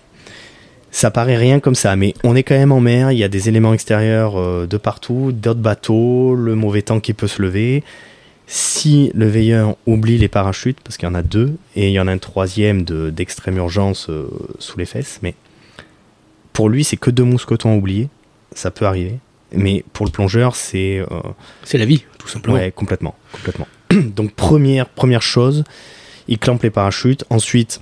Ça paraît rien comme ça, mais on est quand même en mer, il y a des éléments extérieurs euh, de partout, d'autres bateaux, le mauvais temps qui peut se lever. Si le veilleur oublie les parachutes, parce qu'il y en a deux, et il y en a un troisième d'extrême urgence euh, sous les fesses, mais pour lui, c'est que deux mousquetons oubliés, ça peut arriver. Mais pour le plongeur, c'est... Euh, c'est la vie, tout simplement. Ouais, complètement, complètement. Donc première, première chose, il clampe les parachutes. Ensuite,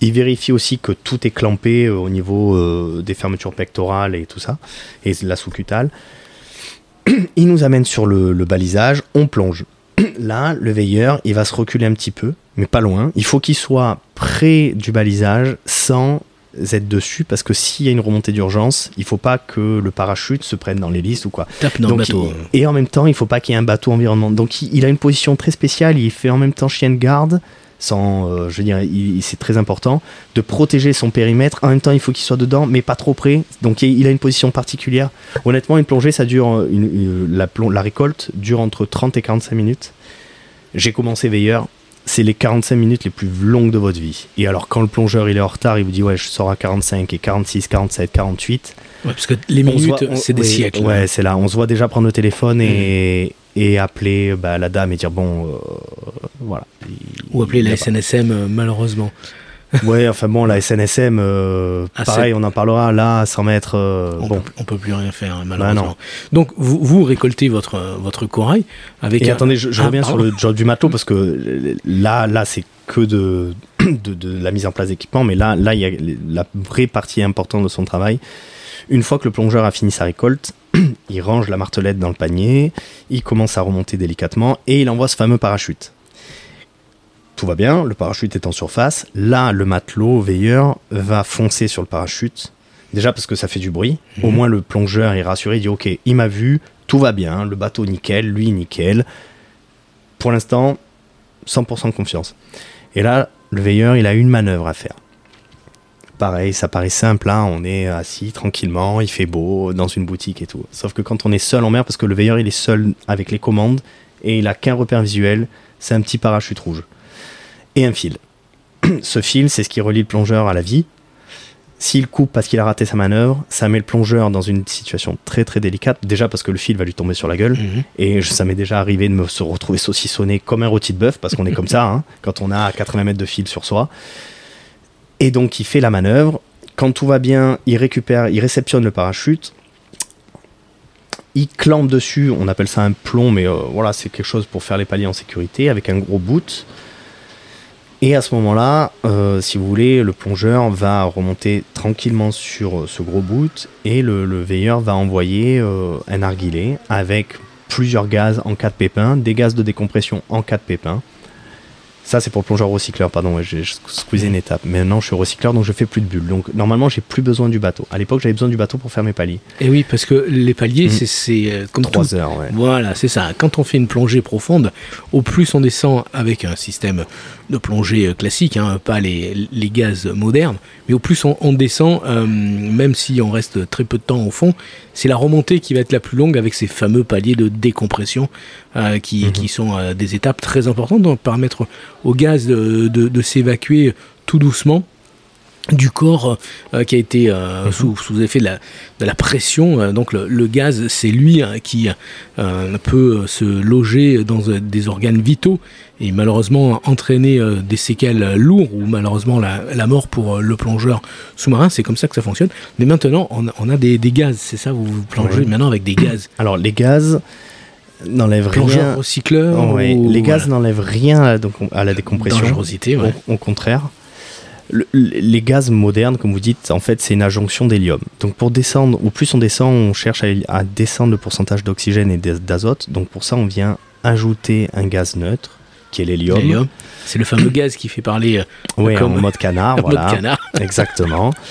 il vérifie aussi que tout est clampé euh, au niveau euh, des fermetures pectorales et tout ça, et la sous-cutale. Il nous amène sur le, balisage, on plonge. Là, le veilleur, il va se reculer un petit peu, mais pas loin. Il faut qu'il soit près du balisage sans êtes dessus parce que s'il y a une remontée d'urgence, il faut pas que le parachute se prenne dans l'hélice ou quoi. Tape dans Donc, le bateau. il- et en même temps, il faut pas qu'il y ait un bateau environnement. Donc il, il a une position très spéciale, il fait en même temps chien de garde, sans, euh, je veux dire, c'est très important de protéger son périmètre. En même temps, il faut qu'il soit dedans, mais pas trop près. Donc il, a une position particulière. Honnêtement, une plongée, ça dure, euh, une- une- la, récolte dure entre 30 et 45 minutes. J'ai commencé veilleur. C'est les 45 minutes les plus longues de votre vie. Et alors, quand le plongeur il est en retard, il vous dit Ouais, je sors à 45 et 46, 47, 48. Ouais, parce que les minutes, c'est des siècles. Ouais, c'est là. On se voit déjà prendre le téléphone et, et appeler bah, la dame et dire bon, euh, voilà. Ou appeler la SNSM, euh, malheureusement. Ouais, enfin bon, la SNSM, euh, Ah, pareil, on en parlera là, à 100 mètres. euh, On, bon. peut, on peut plus rien faire, hein, Bah malheureusement. non. Donc, vous, vous récoltez votre, votre corail avec Et un- attendez, je, je Ah, reviens pardon. sur le job du matelot parce que là, là, c'est que de, de, de la mise en place d'équipement, mais là, là, il y a la vraie partie importante de son travail. Une fois que le plongeur a fini sa récolte, il range la martelette dans le panier, il commence à remonter délicatement et il envoie ce fameux parachute. Tout va bien, le parachute est en surface. Là, le matelot veilleur va foncer sur le parachute. Déjà parce que ça fait du bruit. Au Mhm. moins, le plongeur est rassuré. Il dit Ok, il m'a vu, tout va bien, le bateau nickel, lui nickel. Pour l'instant, 100% de confiance. Et là, le veilleur, il a une manœuvre à faire. Pareil, ça paraît simple, hein, on est assis tranquillement, il fait beau, dans une boutique et tout. Sauf que quand on est seul en mer, parce que le veilleur, il est seul avec les commandes, et il a qu'un repère visuel, c'est un petit parachute rouge. Et un fil. Ce fil, c'est ce qui relie le plongeur à la vie. S'il coupe parce qu'il a raté sa manœuvre, ça met le plongeur dans une situation très très délicate. Déjà parce que le fil va lui tomber sur la gueule. Mhm. Et je- ça m'est déjà arrivé de me se retrouver saucissonné comme un rôti de bœuf, parce qu'on est comme ça, hein, quand on a 80 mètres de fil sur soi. Et donc il fait la manœuvre. Quand tout va bien, il récupère, il réceptionne le parachute. Il clampe dessus, on appelle ça un plomb, mais euh, voilà, c'est quelque chose pour faire les paliers en sécurité, avec un gros boot. Et à ce moment-là, euh, si vous voulez, le plongeur va remonter tranquillement sur euh, ce gros boot et le, le veilleur va envoyer un narguilé avec plusieurs gaz en cas de pépin, des gaz de décompression en cas de pépin. Ça, c'est pour le plongeur recycleur, pardon, j'ai squeezé une étape. Maintenant, je suis recycleur, donc je fais plus de bulles. Donc, normalement, j'ai plus besoin du bateau. À l'époque, j'avais besoin du bateau pour faire mes paliers. Et oui, parce que les paliers, Mhm. c'est- euh, comme tout. 3 heures, ouais. Voilà, c'est ça. Quand on fait une plongée profonde, au plus on descend avec un système de plongée euh, classique, hein, pas les, les gaz modernes, mais au plus on, on descend, euh, même si on reste très peu de temps au fond, c'est la remontée qui va être la plus longue avec ces fameux paliers de décompression euh, qui, Mhm. qui sont euh, des étapes très importantes pour permettre au gaz de, de- de s'évacuer tout doucement du corps euh, qui a été euh, Mhm. sous, sous effet de la, de la pression. euh, donc le, le gaz, c'est lui hein, qui peut se loger dans des organes vitaux et malheureusement entraîner des séquelles lourdes ou malheureusement la, la mort pour le plongeur sous-marin. C'est comme ça que ça fonctionne. Mais maintenant, on, a- on a des, des gaz, c'est ça Vous vous plongez Oui. maintenant avec des gaz. Alors, les gaz Plongeur rien. recycleur Oh, ouais, ou- Les gaz voilà. n'enlèvent rien à la, donc, à la décompression. Dangerosité, ouais. Au, au contraire. Le- les gaz modernes, comme vous dites, en fait, c'est une adjonction d'hélium. Donc pour descendre, au plus on descend, on cherche à, à descendre le pourcentage d'oxygène et d'az- d'azote. Donc pour ça, on vient ajouter un gaz neutre, qui est l'hélium. C'est le fameux gaz qui fait parler euh, Comme- en mode canard, voilà. mode canard. Exactement.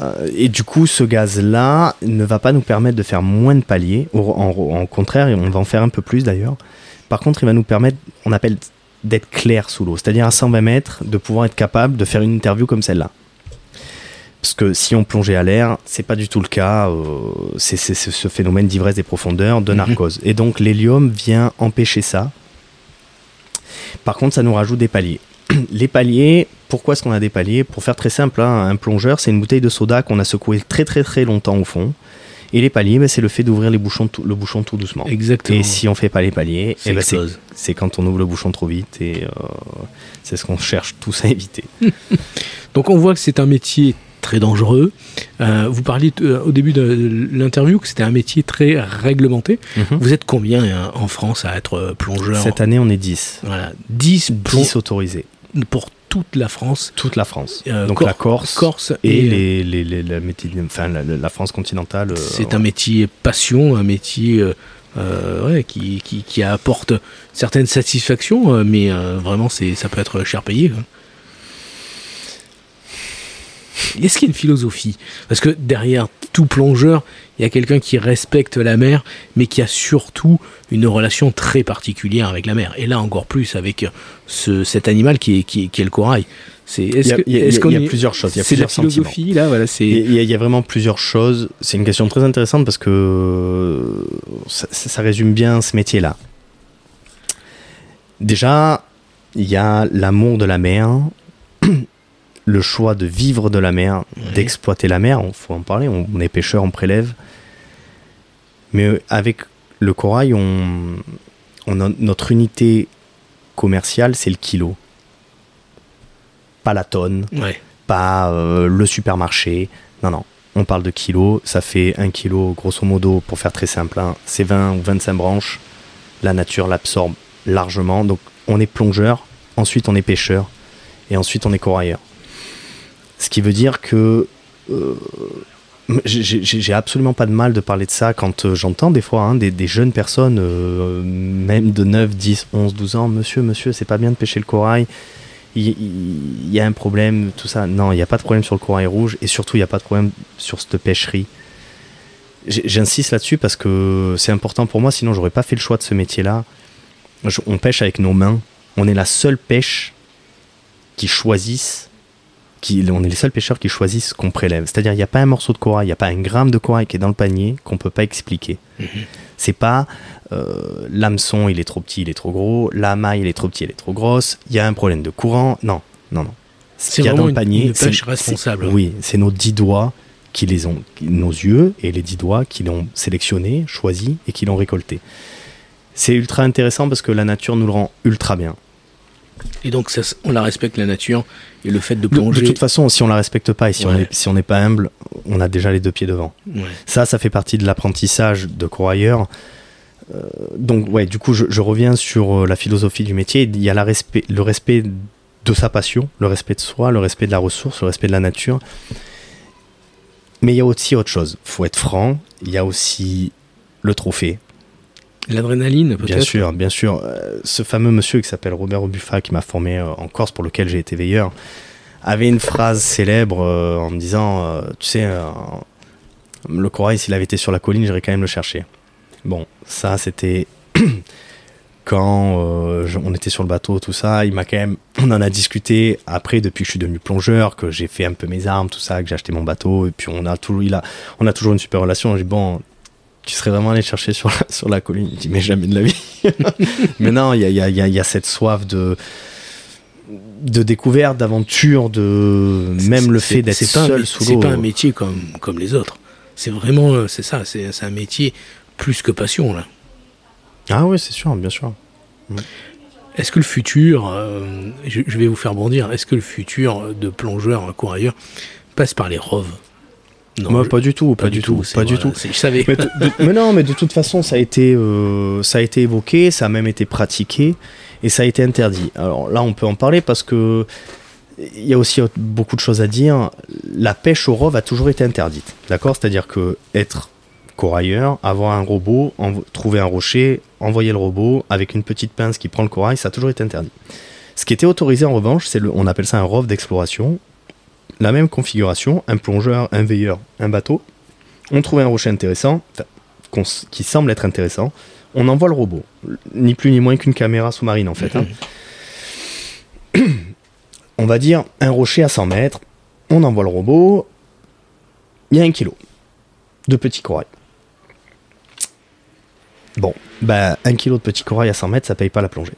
Euh, et du coup, ce gaz-là ne va pas nous permettre de faire moins de paliers. Au, en, en contraire, et on va en faire un peu plus d'ailleurs. Par contre, il va nous permettre, on appelle d'être clair sous l'eau, c'est-à-dire à 120 mètres, de pouvoir être capable de faire une interview comme celle-là. Parce que si on plongeait à l'air, c'est pas du tout le cas. euh, c'est ce phénomène d'ivresse des profondeurs, de Mhm. narcose. Et donc l'hélium vient empêcher ça. Par contre, ça nous rajoute des paliers. Les paliers, pourquoi est-ce qu'on a des paliers? Pour faire très simple, hein, un plongeur, c'est une bouteille de soda qu'on a secoué très très très longtemps au fond. Et les paliers, ben, c'est le fait d'ouvrir les bouchons tout- le bouchon tout doucement. Exactement. Et si on fait pas les paliers, eh ben, c'est quand on ouvre le bouchon trop vite et euh, c'est ce qu'on cherche tous à éviter. Donc on voit que c'est un métier très dangereux. Euh, vous parliez euh, au début de l'interview que c'était un métier très réglementé. Vous êtes combien euh, en France à être plongeur? Cette année, on est 10. Voilà, 10 plong- 10 autorisés. Pour toute la France. Toute la France. Euh, Donc Cor- la Corse, Corse et, et, euh, les, les, les- la, méti- enfin, la, la France continentale. euh, C'est un métier passion, un métier euh, ouais, qui, qui, qui apporte certaines satisfactions, mais vraiment c'est ça peut être cher payé. hein. Est-ce qu'il y a une philosophie? Parce que derrière tout plongeur, il y a quelqu'un qui respecte la mer, mais qui a surtout une relation très particulière avec la mer. Et là encore plus avec ce, cet animal qui est, qui est, le corail. C'est, est-ce il y a, est y a plusieurs choses. Il y a plusieurs la philosophie, là, voilà, c'est... Il y, a, vraiment plusieurs choses. C'est une question très intéressante parce que ça, ça résume bien ce métier-là. Déjà, il y a l'amour de la mer, le choix de vivre de la mer, d'exploiter la mer, il faut en parler, on, est pêcheur, on prélève. Mais euh, avec le corail, on, notre unité commerciale, c'est le kilo. Pas la tonne, pas euh, le supermarché. Non, non. On parle de kilo. Ça fait un kilo, grosso modo, pour faire très simple. Hein, c'est 20 ou 25 branches. La nature l'absorbe largement. Donc, on est plongeur. Ensuite, on est pêcheur. Et ensuite, on est corailleur. Ce qui veut dire que euh, j'ai absolument pas de mal de parler de ça quand euh, j'entends des fois hein, des, jeunes personnes, euh, même de 9, 10, 11, 12 ans, monsieur, monsieur, c'est pas bien de pêcher le corail, il, y a un problème, tout ça. Non, il n'y a pas de problème sur le corail rouge et surtout il n'y a pas de problème sur cette pêcherie. J'insiste là-dessus parce que c'est important pour moi, sinon j'aurais pas fait le choix de ce métier-là. On pêche avec nos mains. On est la seule pêche qui choisisse on est les seuls pêcheurs qui choisissent ce qu'on prélève. C'est-à-dire, il n'y a pas un morceau de corail, il n'y a pas un gramme de corail qui est dans le panier qu'on ne peut pas expliquer. Mhm. C'est pas euh, l'hameçon, il est trop petit, il est trop gros, la maille, elle est trop petite, elle est trop grosse, il y a un problème de courant. Non, non, non. Ce qu'il y a dans le panier, c'est responsable. Oui, c'est nos dix doigts qui les ont, nos yeux et les dix doigts qui l'ont sélectionné, choisi et qui l'ont récolté. C'est ultra intéressant parce que la nature nous le rend ultra bien. Et donc, on la respecte, la nature, et le fait de plonger. De, toute façon, si on la respecte pas et si on n'est pas humble, on a déjà les deux pieds devant. Ça, ça fait partie de l'apprentissage de croyeur. Euh, donc, ouais, du coup, je, reviens sur euh, la philosophie du métier. Il y a la respect, le respect de sa passion, le respect de soi, le respect de la ressource, le respect de la nature. Mais il y a aussi autre chose. faut être franc. Il y a aussi le trophée. L'adrénaline, peut-être Bien sûr, bien sûr. Euh, ce fameux monsieur qui s'appelle Robert Obuffa, qui m'a formé euh, en Corse, pour lequel j'ai été veilleur, avait une phrase célèbre euh, en me disant Tu sais, le corail, s'il avait été sur la colline, j'irais quand même le chercher. Bon, ça, c'était quand on était sur le bateau, tout ça. Il m'a quand même. On en a discuté après, depuis que je suis devenu plongeur, que j'ai fait un peu mes armes, tout ça, que j'ai acheté mon bateau. Et puis, on a, tout, il a, on a toujours une super relation. J'ai Bon tu serais vraiment allé chercher sur la, sur la colline. Il dit, mais jamais de la vie. mais non, il y a, y, a, y a, cette soif de de découverte, d'aventure, de même le fait d'être seul sous l'eau. C'est pas un métier comme, comme les autres. C'est vraiment, c'est ça, c'est un métier plus que passion là. Ah oui, c'est sûr, bien sûr. Mm. Est-ce que le futur, euh, je, vais vous faire bondir, est-ce que le futur de plongeur courailleur passe par les roves? Non, pas du tout, pas, du tout, pas du tout. Je savais. Mais, non, mais de toute façon, ça a été, euh, ça a été évoqué, ça a même été pratiqué et ça a été interdit. Alors là, on peut en parler parce que il y a aussi beaucoup de choses à dire. La pêche au rove a toujours été interdite, d'accord? C'est-à-dire que être corailleur, avoir un robot, trouver un rocher, envoyer le robot avec une petite pince qui prend le corail, ça a toujours été interdit. Ce qui était autorisé en revanche, c'est le, on appelle ça un rove d'exploration, la même configuration, un plongeur, un veilleur, un bateau. On trouve un rocher intéressant, qui semble être intéressant. On envoie le robot, ni plus ni moins qu'une caméra sous-marine en fait. Hein. on va dire un rocher à 100 mètres, on envoie le robot, il y a un kilo de petit corail. Bon, bah, un kilo de petit corail à 100 mètres, ça paye pas la plongée.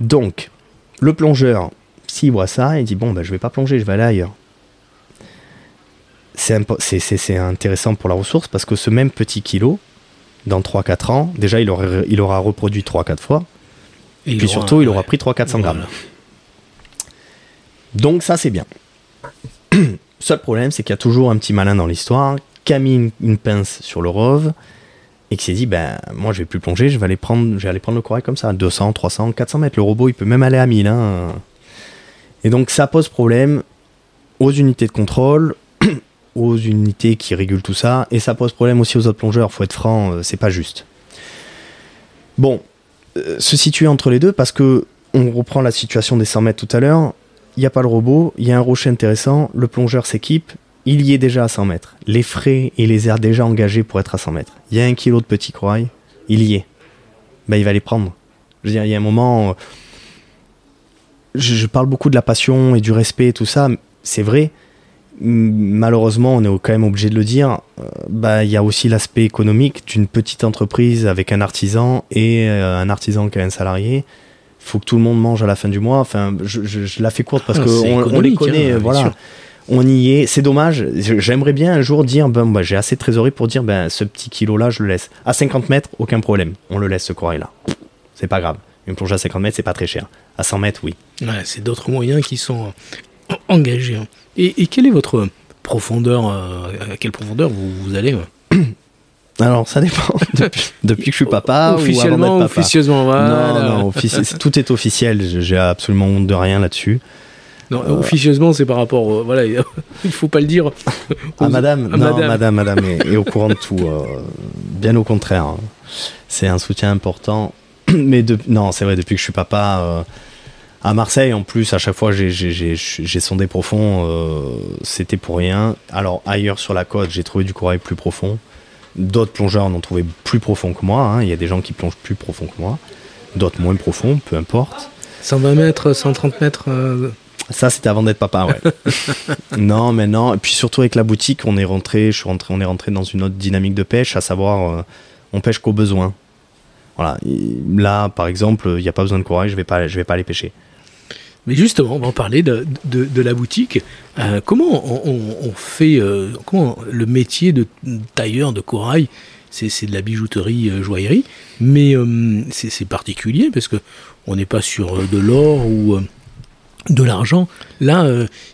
Donc, le plongeur, s'il voit ça, il dit bon, ben, je vais pas plonger, je vais aller ailleurs. C'est intéressant pour la ressource parce que ce même petit kilo, dans 3-4 ans, déjà il aura, il aura reproduit 3-4 fois. Et puis surtout, il aura pris 300-400 grammes. Donc ça, c'est bien. Seul problème, c'est qu'il y a toujours un petit malin dans l'histoire qui a mis une, pince sur le rove et qui s'est dit ben moi je vais plus plonger, je vais aller prendre, je vais aller prendre le corail comme ça, 200, 300, 400 mètres. Le robot il peut même aller à 1000. Hein. Et donc ça pose problème aux unités de contrôle, aux unités qui régulent tout ça, et ça pose problème aussi aux autres plongeurs, faut être franc, euh, c'est pas juste. Bon, euh, se situer entre les deux, parce que on reprend la situation des 100 mètres tout à l'heure, il n'y a pas le robot, il y a un rocher intéressant, le plongeur s'équipe, il y est déjà à 100 mètres. Les frais et les airs déjà engagés pour être à 100 mètres. Il y a un kilo de petits corail, il y est. Ben, il va les prendre. Je veux dire, il y a un moment. euh, Je, je parle beaucoup de la passion et du respect et tout ça, c'est vrai. Malheureusement, on est quand même obligé de le dire. euh, bah, il y a aussi l'aspect économique d'une petite entreprise avec un artisan et euh, un artisan qui a un salarié. Il faut que tout le monde mange à la fin du mois. Enfin, je, je- je la fais courte parce Ah, c'est on, les connaît. hein, bien voilà. On y est. C'est dommage. J'aimerais bien un jour dire, ben, bah, j'ai assez de trésorerie pour dire, ben, ce petit kilo-là, je le laisse. À 50 mètres, aucun problème. On le laisse, ce corail-là. C'est pas grave. Une plongée à 50 mètres, c'est pas très cher. À 100 mètres, oui. Ouais, c'est d'autres moyens qui sont euh, engagés. hein. Et, et quelle est votre profondeur euh, À quelle profondeur vous, vous allez euh Alors, ça dépend. depuis, depuis que je suis papa ou avant Officiellement, papa. officieusement, voilà. Non, non, tout est officiel. Je- J'ai absolument honte de rien là-dessus. Non, officieusement, c'est par rapport. euh, voilà, il faut pas le dire. Ah, aux- madame, à non, madame. madame, madame, est, est au courant de tout. euh, bien au contraire. hein. C'est un soutien important. Mais de- non, c'est vrai, depuis que je suis papa, euh, à Marseille, en plus, à chaque fois, j'ai- sondé profond. euh, C'était pour rien. Alors, ailleurs sur la côte, j'ai trouvé du corail plus profond. D'autres plongeurs en ont trouvé plus profond que moi. hein. Il y a des gens qui plongent plus profond que moi. D'autres moins profond, peu importe. 120 mètres, 130 mètres. euh, Ça, c'était avant d'être papa, ouais. non, mais non. Et puis surtout avec la boutique, on est rentré, je suis rentré, on est rentré dans une autre dynamique de pêche, à savoir, euh, on pêche qu'au besoin. Là, par exemple, il n'y a pas besoin de corail, je vais vais pas aller pêcher. Mais justement, on va en parler de, la boutique. Euh, comment on, fait euh, comment le métier de tailleur de corail c'est, de la bijouterie, euh, joaillerie, mais euh, c'est, particulier parce que on n'est pas sur de l'or ou de l'argent. Là,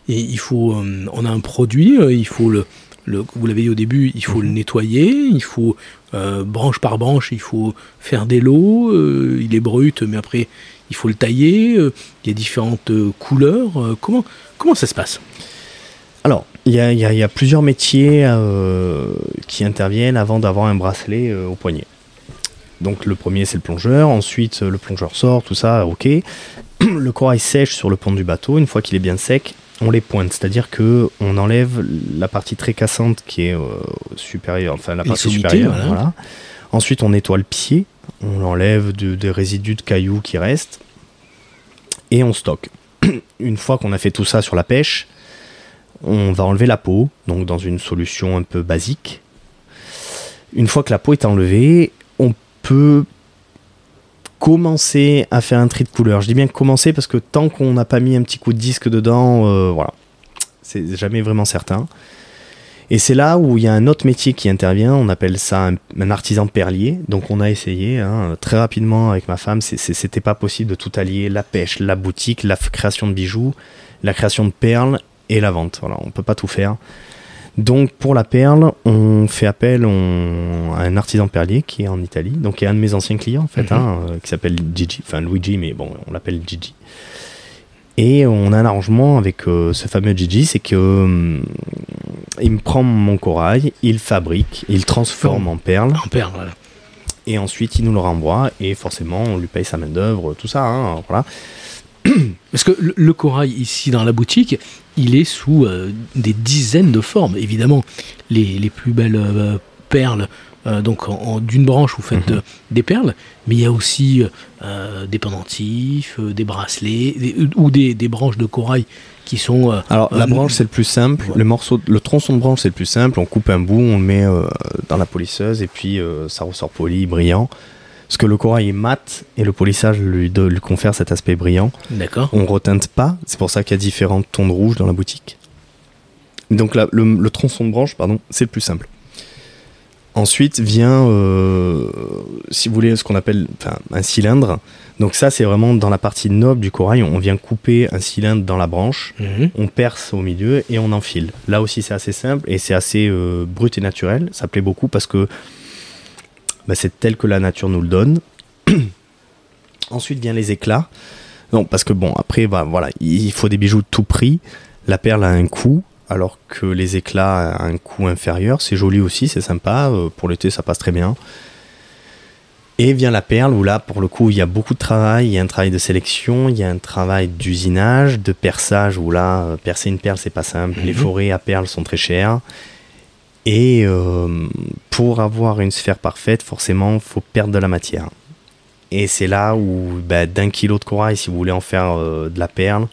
il faut, on a un produit, il faut le, le- vous l'avez dit au début, il faut le nettoyer, il faut euh, branche par branche, il faut faire des lots. euh, il est brut, mais après il faut le tailler. euh, il y a différentes couleurs. comment comment ça se passe? Alors, il y y a- il y a plusieurs métiers qui interviennent avant d'avoir un bracelet au poignet. Donc le premier c'est le plongeur, ensuite le plongeur sort, tout ça, ok. Le corail sèche sur le pont du bateau, une fois qu'il est bien sec, on les pointe, c'est-à-dire que on enlève la partie très cassante qui est euh, supérieure, enfin la partie supérieure, voilà. voilà. Ensuite on nettoie le pied, on enlève de- des résidus de cailloux qui restent, et on stocke. une fois qu'on a fait tout ça sur la pêche, on va enlever la peau, donc dans une solution un peu basique. Une fois que la peau est enlevée, on peut commencer à faire un tri de couleur. Je dis bien commencer parce que tant qu'on n'a pas mis un petit coup de disque dedans, euh, voilà, c'est jamais vraiment certain. Et c'est là où il y a un autre métier qui intervient, on appelle ça un, artisan perlier. Donc on a essayé hein, très rapidement avec ma femme, c'était pas possible de tout allier, la pêche, la boutique, la création de bijoux, la création de perles et la vente. Voilà, on peut pas tout faire. Donc pour la perle, on fait appel on- à un artisan perlier qui est en Italie, donc qui est un de mes anciens clients en fait, Mhm. hein, euh, qui s'appelle Gigi, enfin Luigi, mais bon, on l'appelle Gigi. Et on a un arrangement avec euh, ce fameux Gigi, c'est que hum, il me prend mon corail, il fabrique, il transforme en perle, En perle, voilà. et ensuite il nous le renvoie, et forcément on lui paye sa main d'œuvre, tout ça, hein, voilà. Parce que le, corail ici dans la boutique, il est sous euh, des dizaines de formes. Évidemment, les, les plus belles euh, perles, euh, donc en, en- d'une branche vous faites Mhm. des perles, mais il y a aussi des pendentifs, des bracelets, des- ou des, des branches de corail qui sont. Alors la branche c'est le plus simple, ouais. le morceau, le tronçon de branche c'est le plus simple. On coupe un bout, on le met dans la polisseuse et puis ça ressort poli, brillant. Parce que le corail est mat et le polissage lui, confère cet aspect brillant. D'accord. On reteinte pas, c'est pour ça qu'il y a différents tons de rouge dans la boutique. Donc là, le, le tronçon de branche, pardon, c'est le plus simple. Ensuite vient, euh, si vous voulez, ce qu'on appelle un cylindre. Donc ça, c'est vraiment dans la partie noble du corail. On vient couper un cylindre dans la branche Mhm. on perce au milieu et on enfile. Là aussi c'est assez simple et c'est assez euh, brut et naturel. Ça plaît beaucoup parce que bah, c'est tel que la nature nous le donne. Ensuite vient les éclats. Non, parce que bon, après, bah, voilà, il faut des bijoux de tout prix. La perle a un coût, alors que les éclats a un coût inférieur. C'est joli aussi, c'est sympa. Euh, pour l'été, ça passe très bien. Et vient la perle où là, pour le coup, il y a beaucoup de travail. Il y a un travail de sélection, il y a un travail d'usinage, de perçage où là, euh, percer une perle, c'est pas simple. Les Mhm. forêts à perles sont très chères. Et euh, pour avoir une sphère parfaite, forcément, il faut perdre de la matière. Et c'est là où, bah, d'un kilo de corail, si vous voulez en faire euh, de la perle,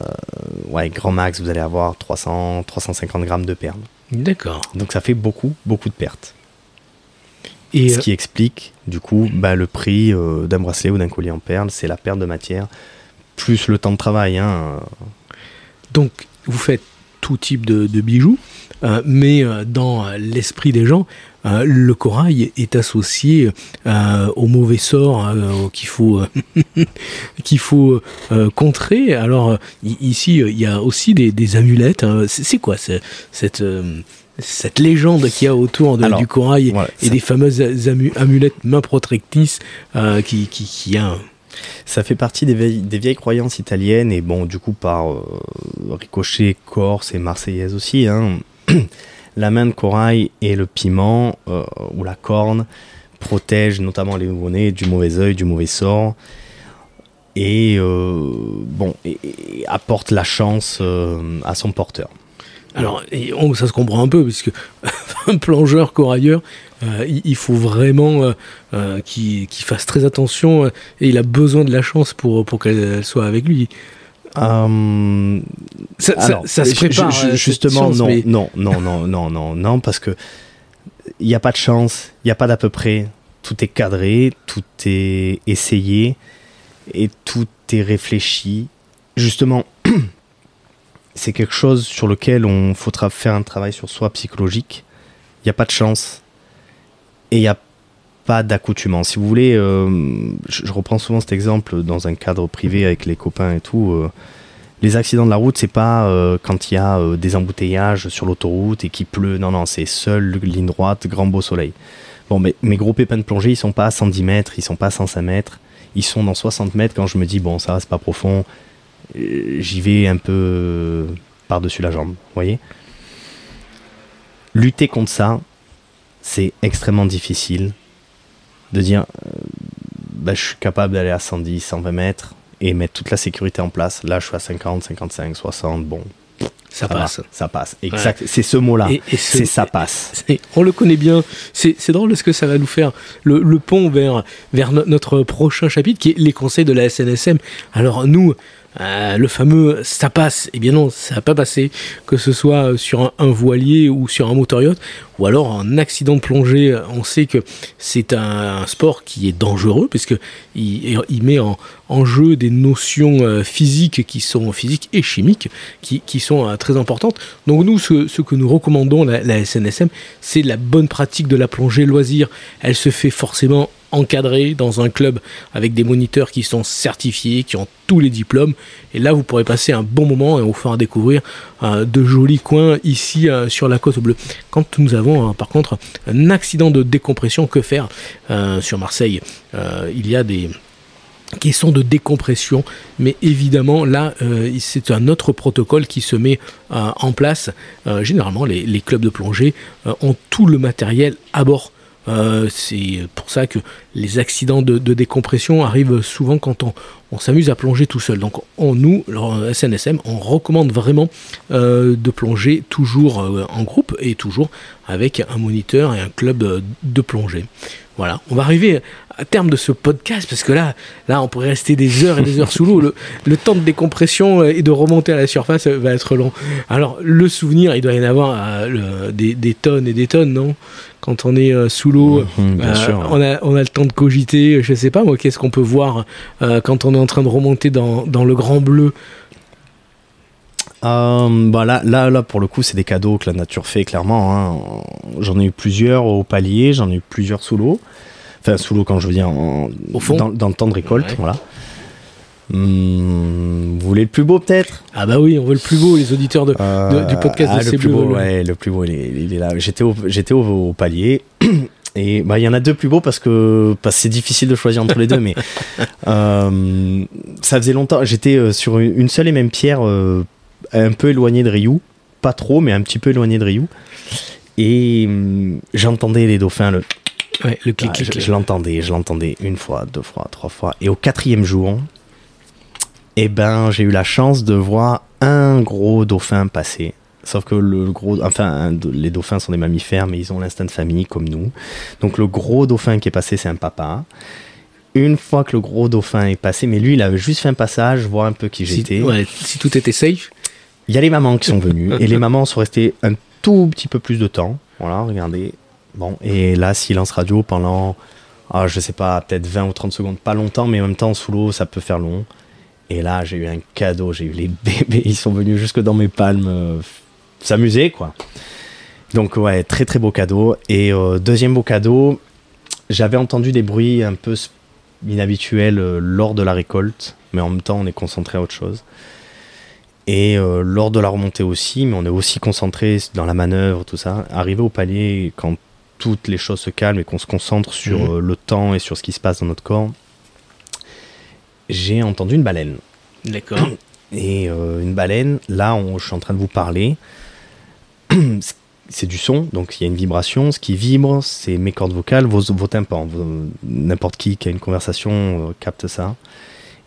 euh, ouais, grand max, vous allez avoir 300, 350 grammes de perles. D'accord. Donc ça fait beaucoup, beaucoup de pertes. Et Ce qui explique, du coup, bah, le prix d'un bracelet ou d'un collier en perles, c'est la perte de matière, plus le temps de travail. Hein. donc, vous faites tout type de, de bijoux, euh, mais euh, dans euh, l'esprit des gens, euh, le corail est associé euh, au mauvais sort euh, qu'il faut, qu'il faut contrer. Alors, ici, il y a aussi des, des amulettes. hein. C'est quoi ce- cette, cette légende qu'il y a autour de- Alors, du corail Voilà, et des fameuses amu- amulettes main protectrices qui, qui, qui a. ça fait partie des vieilles, croyances italiennes, et bon, du coup, par euh, ricochet corse et marseillaise aussi. hein. la main de corail et le piment, euh, ou la corne, protègent notamment les nouveau-nés du mauvais œil, du mauvais sort. Et euh, bon, et, et apporte la chance à son porteur. Alors, ça se comprend un peu, puisque un plongeur corailleur, euh, il, il faut vraiment euh, euh, qu'il fasse très attention et il a besoin de la chance pour, pour qu'elle soit avec lui. Euh, Ça, ça- Alors, ça se prépare. cette justement, chance, non, mais- non, non, non, non, non, non, parce que il n'y a pas de chance, il n'y a pas d'à peu près. Tout est cadré, tout est essayé et tout est réfléchi. Justement, c'est quelque chose sur lequel on faudra faire un travail sur soi psychologique. Il n'y a pas de chance et il n'y a pas d'accoutumance. Si vous voulez, euh, je, reprends souvent cet exemple dans un cadre privé avec les copains et tout. euh, les accidents de la route, c'est pas euh, quand il y a des embouteillages sur l'autoroute et qu'il pleut. Non, non, c'est seule ligne droite, grand beau soleil. Bon, mais mes gros pépins de plongée, ils sont pas à 110 mètres, ils sont pas à 105 mètres, ils sont dans 60 mètres quand je me dis, bon, ça c'est pas profond, j'y vais un peu par-dessus la jambe, vous voyez? Lutter contre ça, c'est extrêmement difficile de dire, euh, bah, je suis capable d'aller à 110, 120 mètres et mettre toute la sécurité en place. Là, je suis à 50, 55, 60, bon, ça passe. ça passe. Exact, c'est ce mot-là. Ce- C'est ça passe. On le connaît bien. C'est drôle parce que ça va nous faire le, le pont vers, vers no- notre prochain chapitre qui est les conseils de la SNSM. Alors nous, euh, le fameux ça passe, eh bien non, ça n'a pas passé, que ce soit sur un, voilier ou sur un motor yacht, ou alors un accident de plongée. On sait que c'est un, sport qui est dangereux puisque il, il met en, jeu des notions euh, physiques qui sont physiques et chimiques qui, sont euh, très importantes. Donc nous, ce, ce que nous recommandons, la, la SNSM, c'est la bonne pratique de la plongée loisir. Elle se fait forcément encadrée dans un club avec des moniteurs qui sont certifiés, qui ont tous les diplômes. Et là, vous pourrez passer un bon moment et vous fera découvrir de jolis coins ici euh, sur la côte bleue. Quand nous avons, hein, par contre, un accident de décompression, que faire Euh, sur Marseille? Euh, Il y a des caissons de décompression, mais évidemment là c'est un autre protocole qui se met en place. Généralement les, clubs de plongée ont tout le matériel à bord. Euh, c'est pour ça que les accidents de, décompression arrivent souvent quand on, s'amuse à plonger tout seul. Donc on, nous, SNSM, on recommande vraiment euh, de plonger toujours euh, en groupe et toujours avec un moniteur et un club de plongée. Voilà, on va arriver à terme de ce podcast parce que là, là, on pourrait rester des heures et des heures sous l'eau. Le, temps de décompression et de remonter à la surface va être long. Alors, le souvenir, il doit y en avoir des, des tonnes et des tonnes, non? Quand on est euh, sous l'eau, Mhm, euh, on, a, on a le temps de cogiter. Je sais pas, moi, qu'est-ce qu'on peut voir euh, quand on est en train de remonter dans, dans le grand bleu? Bah là, là, là, pour le coup, c'est des cadeaux que la nature fait, clairement. hein. J'en ai eu plusieurs au palier, j'en ai eu plusieurs sous l'eau. Enfin, sous l'eau, quand je veux dire, en- Au fond dans, dans le temps de récolte, Ouais. voilà. Hum, vous voulez le plus beau, peut-être? Ah bah oui, on veut le plus beau, les auditeurs de, de- du podcast ah, de le plus beau, veulent. ouais, le plus beau, il est, il est là. J'étais au, j'étais au, au palier. Et bah, il y en a deux plus beaux parce que, parce c'est difficile de choisir entre les deux, mais euh, ça faisait longtemps. J'étais euh, sur une seule et même pierre, euh, un peu éloignée de Ryu. Pas trop, mais un petit peu éloignée de Ryu. Et hum, j'entendais les dauphins, le. Ouais, le clic, clic, clic. je l'entendais, je l'entendais une fois, deux fois, trois fois. Et au quatrième jour, eh ben, j'ai eu la chance de voir un gros dauphin passer. Sauf que le gros, enfin, les dauphins sont des mammifères, mais ils ont l'instinct de famille comme nous. Donc le gros dauphin qui est passé, c'est un papa. Une fois que le gros dauphin est passé, mais lui, il avait juste fait un passage, voir un peu qui Si, j'étais. ouais, si tout était safe, Il y a les mamans qui sont venues et les mamans sont restées un tout petit peu plus de temps. Voilà, regardez. Bon, et là, silence radio pendant, ah, je sais pas, peut-être 20 ou 30 secondes, pas longtemps, mais en même temps, sous l'eau, ça peut faire long. Et là, j'ai eu un cadeau, j'ai eu les bébés, ils sont venus jusque dans mes palmes euh, s'amuser, quoi. Donc, ouais, très très beau cadeau. Et euh, deuxième beau cadeau, j'avais entendu des bruits un peu inhabituels euh, lors de la récolte, mais en même temps, on est concentré à autre chose. Et lors de la remontée aussi, mais on est aussi concentré dans la manœuvre, tout ça. Arrivé au palier, quand toutes les choses se calment et qu'on se concentre sur Mhm. le temps et sur ce qui se passe dans notre corps, j'ai entendu une baleine. d'accord. Et euh, une baleine, là, on- je suis en train de vous parler. c'est du son, donc il y a une vibration. Ce qui vibre, c'est mes cordes vocales, vos, vos tympans. N'importe qui qui a une conversation euh, capte ça.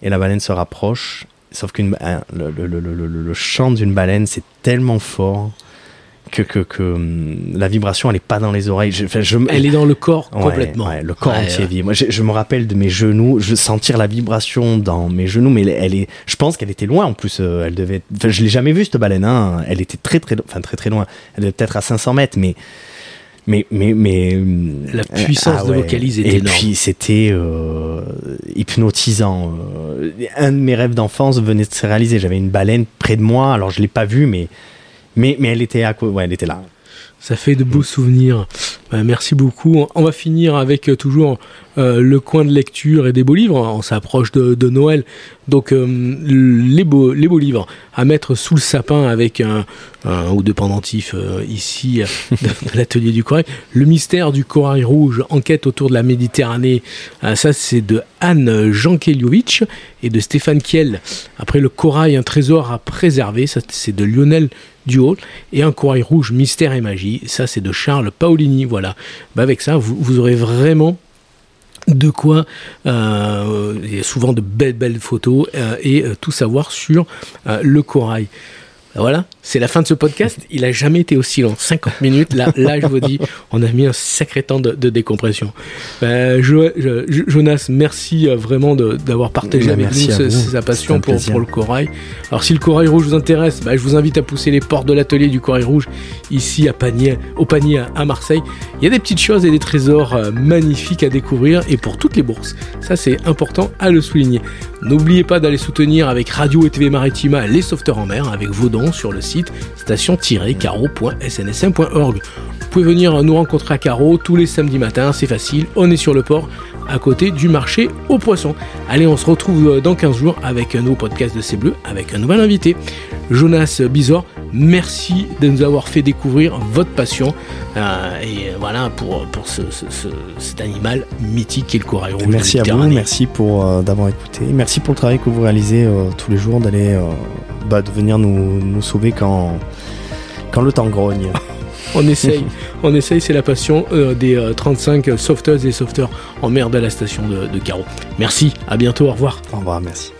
Et la baleine se rapproche. Sauf que le- le- le- le chant d'une baleine, c'est tellement fort que, que, que, hum, la vibration, elle est pas dans les oreilles. Je, enfin, je, Elle est dans le corps Ouais, complètement. ouais, le corps Ouais, entier ouais. vibre. Moi, je, je me rappelle de mes genoux, je sentir la vibration dans mes genoux, mais elle, elle est, je pense qu'elle était loin en plus. euh, elle devait, enfin, je l'ai jamais vue cette baleine. hein. Elle était très très, enfin très très loin. Elle devait peut-être à 500 mètres, mais mais mais mais hum, La puissance de vocalise est Et énorme. puis c'était euh, hypnotisant. Euh, Un de mes rêves d'enfance venait de se réaliser. J'avais une baleine près de moi. Alors je l'ai pas vue, mais mais mais elle était à Ouais, elle était là. Ça fait de beaux souvenirs. Euh, merci beaucoup. On va finir avec euh, toujours euh, le coin de lecture et des beaux livres. On s'approche de, Noël. Donc, les, beaux, les beaux livres à mettre sous le sapin avec un, ou deux pendentifs ici de, l'atelier du corail. Le mystère du corail rouge, enquête autour de la Méditerranée. Ça, c'est de Anne Jankeliovic et de Stéphane Kiel. Après le corail, un trésor à préserver. Ça, c'est de Lionel Duhaut. Et un corail rouge, mystère et magie. Ça, c'est de Charles Paolini. Voilà. Bah, avec ça, vous, aurez vraiment de quoi euh, il y a souvent de belles belles photos euh, et euh, tout savoir sur le corail. Voilà, c'est la fin de ce podcast. Il a jamais été aussi long, 50 minutes. Là, là, je vous dis, on a mis un sacré temps de, de décompression. Ben, Jo- Jo- Jo- Jonas, merci euh, vraiment d'avoir partagé Ben, avec nous ce- sa passion pour, le corail. Alors, si le corail rouge vous intéresse, ben, je vous invite à pousser les portes de l'atelier du corail rouge ici à Panier, au panier à- à Marseille. Il y a des petites choses et des trésors euh, magnifiques à découvrir et pour toutes les bourses. Ça, c'est important à le souligner. N'oubliez pas d'aller soutenir avec Radio et TV Maritima les sauveteurs en mer avec vos dons sur le site station-caro.snsm.org. Vous pouvez venir nous rencontrer à Caro tous les samedis matins, c'est facile, on est sur le port à côté du marché aux poissons. Allez, on se retrouve euh, dans 15 jours avec un nouveau podcast de C'est Bleu avec un nouvel invité. Jonas Bizor, merci de nous avoir fait découvrir votre passion euh, et euh, voilà pour, pour ce- ce- ce- cet animal mythique qu'est le corail rouge. Merci à vous, merci pour euh, d'avoir écouté, merci pour le travail que vous réalisez euh, tous les jours, d'aller euh, bah, de venir nous, nous sauver quand, quand le temps grogne. On essaye, on essaye, c'est la passion euh, des euh, 35 sauveteuses et sauveteurs en mer de la station de, de Carreau. Merci, à bientôt, au revoir. Au revoir, merci.